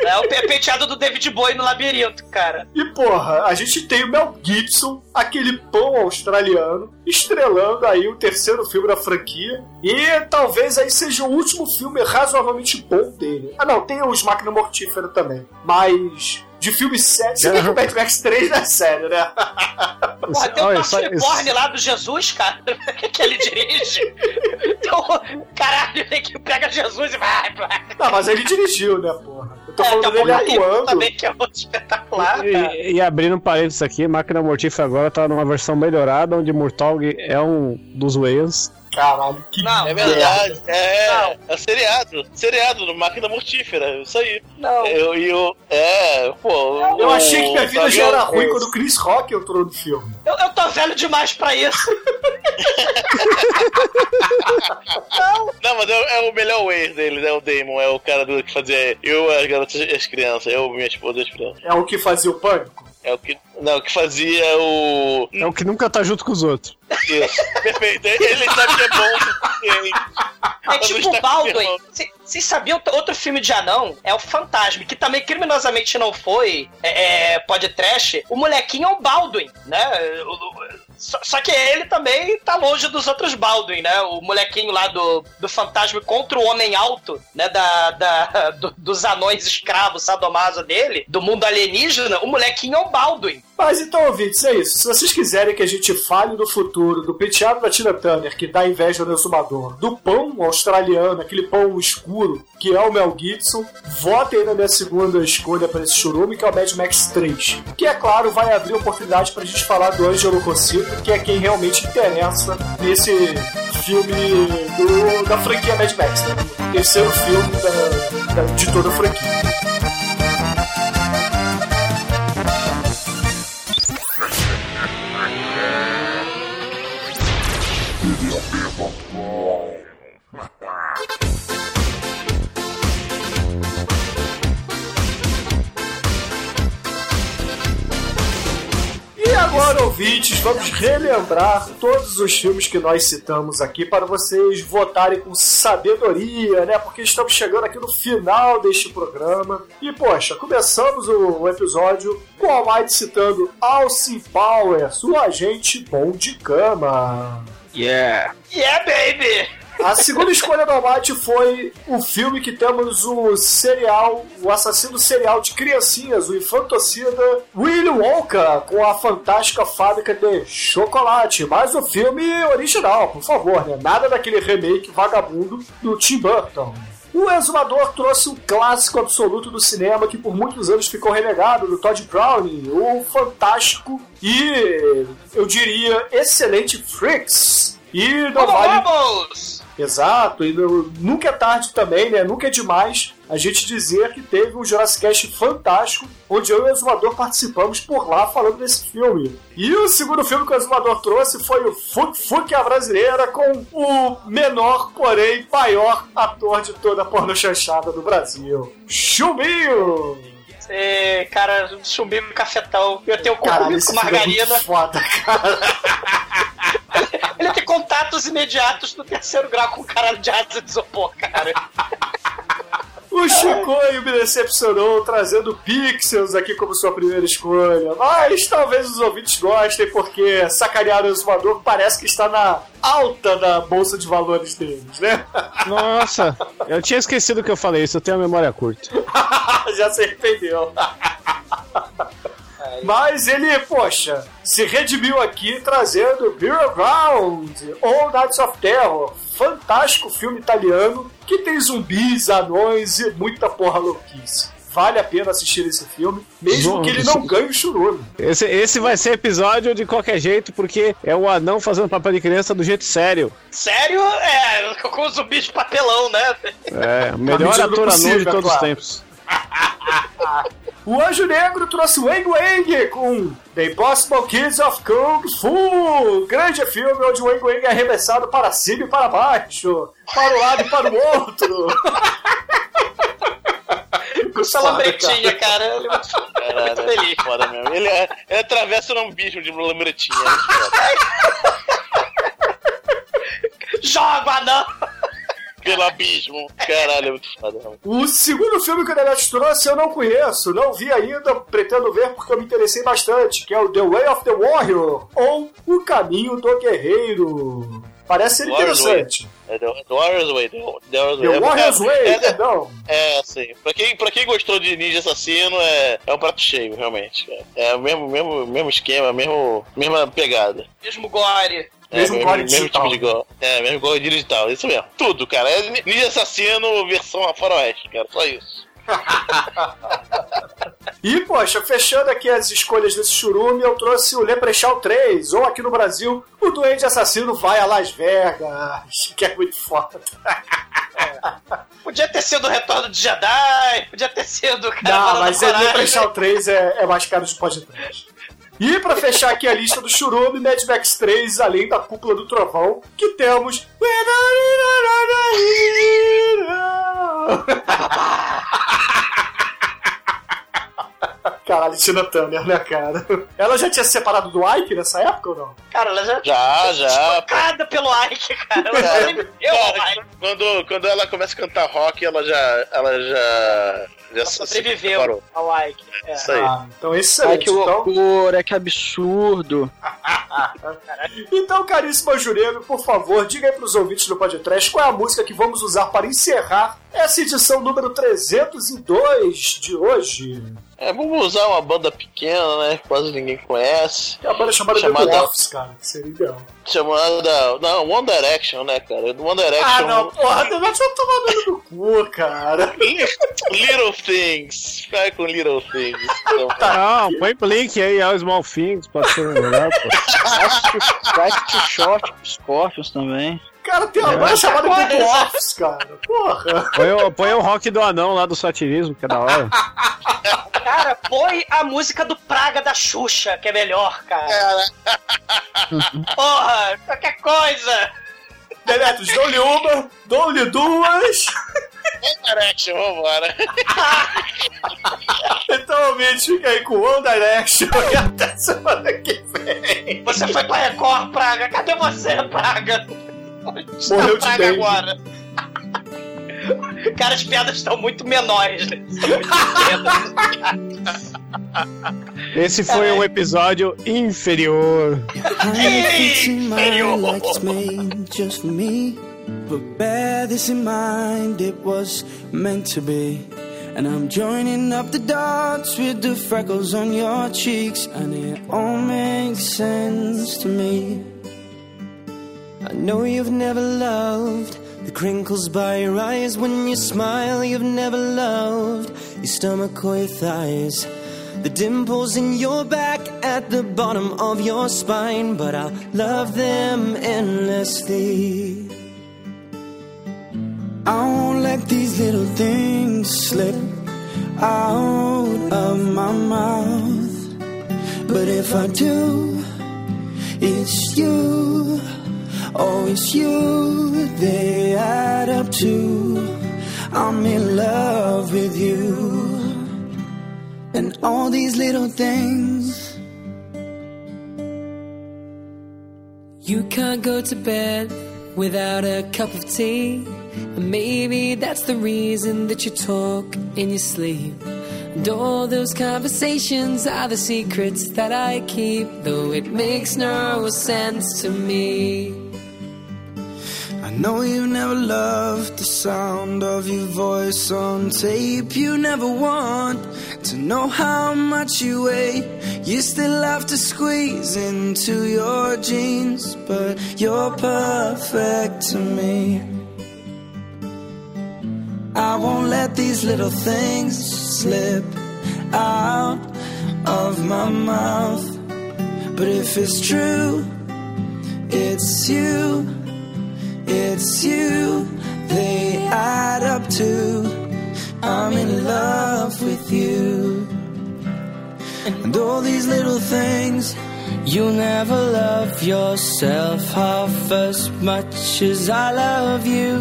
É o pe- penteado do David Bowie no labirinto, cara. E porra, a gente tem o Mel Gibson, aquele pão australiano, estrelando aí o terceiro filme da franquia. E talvez aí seja o último filme razoavelmente bom dele. Ah não, tem os Máquina Mortífera também. Mas de filme sério. Se bem que o Mad Max 3 não é sério, né? Porra, tem só- Reborn lá do Jesus, cara, que ele dirige. Então, caralho, tem que pega Jesus e vai, vai. Não, mas ele dirigiu, né, porra? Eu tô É, falando dele atuando. também, que é outro espetacular, cara. E, e abrindo um parênteses aqui, Máquina Mortífera agora tá numa versão melhorada, onde Murtaugh é um dos Wayans. Caralho, que Não, É verdade, é, Não. é seriado, seriado no Máquina Mortífera, isso aí. Não. Eu, eu, é, pô. Eu o- achei que minha vida já era ruim quando o Chris Rock entrou no filme. Eu, eu tô velho demais pra isso. não, Não, mas é, é o melhor Waze deles, é o Damon, é o cara do que fazia eu, as garotas e as crianças, eu, minha esposa e as crianças. É o que fazia o pânico. É o que. Não, o que fazia o. É o que nunca tá junto com os outros. Isso, perfeito. Ele sabe que é bom o suficiente. é tipo o Baldwin. confirmando. C- Vocês sabiam outro filme de anão? É o Fantasma, que também criminosamente não foi é, é, podcast. O molequinho é o Baldwin, né? O- o- Só, só que ele também tá longe dos outros Baldwin, né? O molequinho lá do, do Fantasma contra o Homem Alto, né? Da, da, do- dos anões escravos sadomaso dele, do mundo alienígena, o molequinho é o Baldwin. Mas então, ouvintes, é isso. Se vocês quiserem que a gente fale do futuro, do penteado da Tina Turner, que dá inveja ao exumador, do pão australiano, aquele pão escuro, que é o Mel Gibson, votem na minha segunda escolha para esse churume, que é o Mad Max 3. Que, é claro, vai abrir oportunidade pra gente falar do Angelo Rossito, que é quem realmente interessa nesse filme do- da franquia Mad Max, né? Terceiro filme da- da- de toda a franquia. Agora, ouvintes, vamos relembrar todos os filmes que nós citamos aqui para vocês votarem com sabedoria, né? Porque estamos chegando aqui no final deste programa. E, poxa, começamos o, episódio com a Almighty citando Alcin Powers, o agente bom de cama. Yeah. Yeah, baby! A segunda escolha do Almighty foi o filme que temos o serial, o assassino serial de criancinhas, o infantocida Willy Wonka, com a fantástica fábrica de chocolate. Mas o filme original, por favor, né? Nada daquele remake vagabundo do Tim Burton. O Exumador trouxe um clássico absoluto do cinema que por muitos anos ficou renegado, do Todd Browning, o fantástico e, eu diria, excelente Freaks. E não Vamos, vale... vamos! Exato, e no- nunca é tarde também, né? Nunca é demais a gente dizer que teve um Jurassic Cast fantástico, onde eu e o Exumador participamos por lá falando desse filme. E o segundo filme que o Exumador trouxe foi o Fuk Fuk a Brasileira, com o menor, porém maior ator de toda a pornochanchada do Brasil, Chumbinho! É, cara, chumbinho com cafetão. Eu tenho comido esse com é margarina. foda, cara. Tem contatos imediatos do terceiro grau com o caralho de asa de isopor, cara. O Chicoio me decepcionou trazendo Pixels aqui como sua primeira escolha. Mas talvez os ouvintes gostem, porque sacanear o exumador parece que está na alta da bolsa de valores deles, né? Nossa, eu tinha esquecido que eu falei isso, eu tenho a memória curta. Já se arrependeu. Mas ele, poxa, se redimiu aqui trazendo Bureau Ground ou Nights of Terror. Fantástico filme italiano que tem zumbis, anões e muita porra louquice. Vale a pena assistir esse filme, mesmo que ele não ganhe o churume. Esse, esse vai ser episódio de qualquer jeito, porque é o anão fazendo papel de criança do jeito sério. Sério? É, com os zumbis de papelão, né? É, o melhor do ator anão de todos claro. os tempos. O Anjo Negro trouxe Wang Wang com The Impossible Kids of Kung Fu. Grande filme onde o Wang Wang é arremessado para cima e para baixo, para um lado e para o outro. Com essa lambretinha, cara. Ele é muito, Caralho, muito feliz. é foda mesmo. Ele, é- ele atravessa um bicho de lambretinha. é. Joga, anão! Pelo abismo. Caralho, é muito foda. O segundo filme que o Nenetti trouxe eu não conheço, não vi ainda, pretendo ver porque eu me interessei bastante, que é o The Way of the Warrior, ou O Caminho do Guerreiro. Parece ser Warrior's interessante. É The, The Warrior's Way. The, The Warrior's The Way. Warrior's é, Way, é, perdão. é, sim. Pra quem, pra quem gostou de Ninja Assassino, é, é um prato cheio, realmente. É, é o mesmo, mesmo, mesmo esquema, mesmo, mesma pegada. Mesmo gore. É, Mesmo gore digital. tipo de. É, mesmo gore digital, isso mesmo. Tudo, cara. É Ninja Assassino versão a faroeste, cara. Só isso. E, poxa, fechando aqui as escolhas desse churume, eu trouxe o Leprechaun 3, ou aqui no Brasil, o Duende Assassino vai a Las Vegas, que é muito foda. Podia ter sido o Retorno de Jedi, podia ter sido o cara Não, mas o. Leprechaun 3 é, é mais caro de podcast. E pra fechar aqui a lista do churume, Mad Max 3, além da Cúpula do Trovão, que temos... Caralho, Tina Turner, né, cara? Ela já tinha se separado do Ike nessa época ou não? Cara, ela já Já, já. Chocada pelo Ike, cara. Ela ao cara, Ike. quando, quando ela começa a cantar rock, ela já. Ela já. Já se Sobreviveu separou. ao Ike. É. Isso aí. Ah, então Ai, excelente. que Então, loucura, que absurdo. então, caríssimo Jurego, por favor, diga aí pros ouvintes do podcast qual é a música que vamos usar para encerrar essa edição número 302 de hoje. É, vamos usar uma banda pequena, né? que Quase ninguém conhece. É a banda chamada, Chamada- The Dwarfs, cara, que seria ideal. Chamada. Não, One Direction, né, cara? One Ah, Direction. não, porra, The Dwarfs vai tomar dano no cu, cara. Little Things. Vai com Little Things. Então, Não, põe Blink aí, All Small Things, pode ser melhor, pô. Vai que short, Scorpions também. Cara, tem uma banda chamada The Dwarfs, cara. Porra. Põe, o- põe o rock do anão lá do satirismo, que é da hora. Cara, põe a música do Praga da Xuxa, que é melhor, cara. Porra, qualquer coisa. Nenetos, dou-lhe uma, dou-lhe duas. One Direction, vambora. Então, ouvinte, fica aí com One Direction e até semana que vem. Você foi pra Record, Praga. Cadê você, Praga? Morreu de Praga dengue. agora. Cara, as piadas estão muito menores, né? Esse foi um episódio inferior. Inferior. like it's made just for me. But bear this in mind, it was meant to be. And I'm joining up the dots with the freckles on your cheeks, and it all makes sense to me. I know you've never loved the crinkles by your eyes when you smile. You've never loved your stomach or your thighs. The dimples in your back at the bottom of your spine, but I'll love them endlessly. I won't let these little things slip out of my mouth. But if I do, it's you. Oh, it's you they add up to. I'm in love with you. and all these little things. You can't go to bed without a cup of tea. And maybe that's the reason that you talk in your sleep. And all those conversations are the secrets that I keep, though it makes no sense to me. Know you never loved the sound of your voice on tape. You never want to know how much you weigh. You still have to squeeze into your jeans, but you're perfect to me. I won't let these little things slip out of my mouth. But if it's true, it's you, it's you, they add up to I'm in love with you. And all these little things, You'll never love yourself half as much as I love you.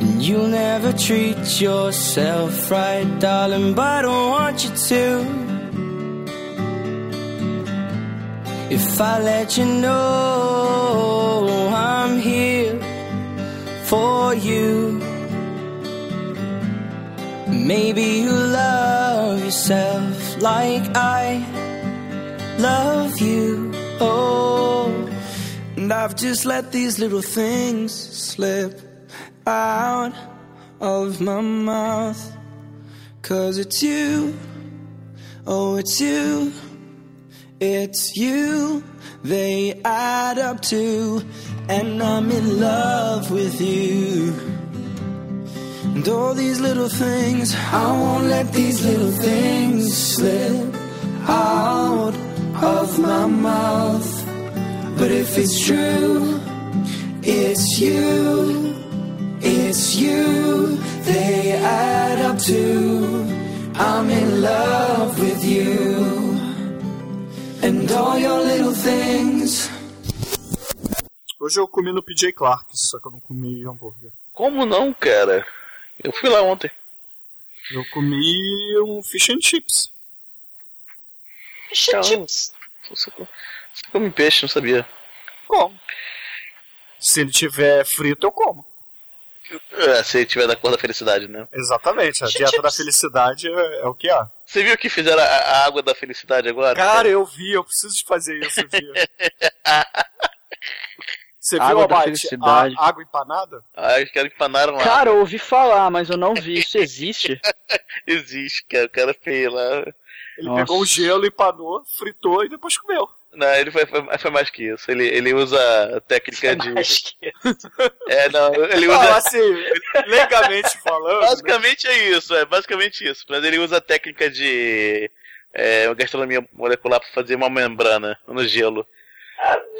And you'll never treat yourself right, darling, but I don't want you to. If I let you know for you, maybe you love yourself like I love you. Oh, and I've just let these little things slip out of my mouth. Cause it's you, oh, it's you, it's you, they add up to, and I'm in love with you. And all these little things, I won't let these little things slip out of my mouth. But if it's true, it's you, it's you, they add up to, I'm in love with you. And all your little things. Hoje eu comi no PJ Clark, só que eu não comi hambúrguer. Como não, cara? Eu fui lá ontem. Eu comi um fish and chips. Fish and chips? Você, você come peixe, não sabia. Como? Se ele tiver frito, eu como. É, se ele tiver da cor da felicidade, né? Exatamente, a and dieta da felicidade é, é o que há. Você viu que fizeram a, a água da felicidade agora? Cara, eu vi, eu preciso de fazer isso, eu vi. Você viu, Água da Abate, felicidade. a água empanada? Ah, os caras empanaram lá. Cara, eu ouvi falar, mas eu não vi. Isso existe? Existe, cara. O cara fez lá. Ele Nossa. pegou o gelo, empanou, fritou e depois comeu. Não, ele foi, foi, foi mais que isso. Ele, ele usa a técnica de. Mais que É, não, ele Não, usa. assim, legalmente falando. né? Basicamente é isso, é basicamente isso. Mas ele usa a técnica de é, gastronomia molecular pra fazer uma membrana no gelo.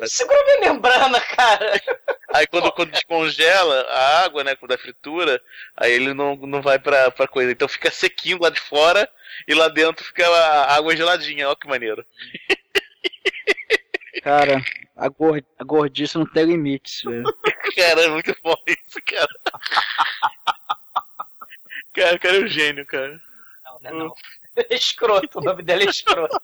Segura minha membrana, cara. Aí quando, quando descongela a água, né, da fritura, aí ele não, não vai pra, pra coisa. Então fica sequinho lá de fora e lá dentro fica a água geladinha. Ó que maneiro. Cara, a, gor a gordice não tem limites, velho. Cara, é muito bom isso, cara. Cara, o cara é um gênio, cara. Não, não, não. É escroto, o nome dele é escroto.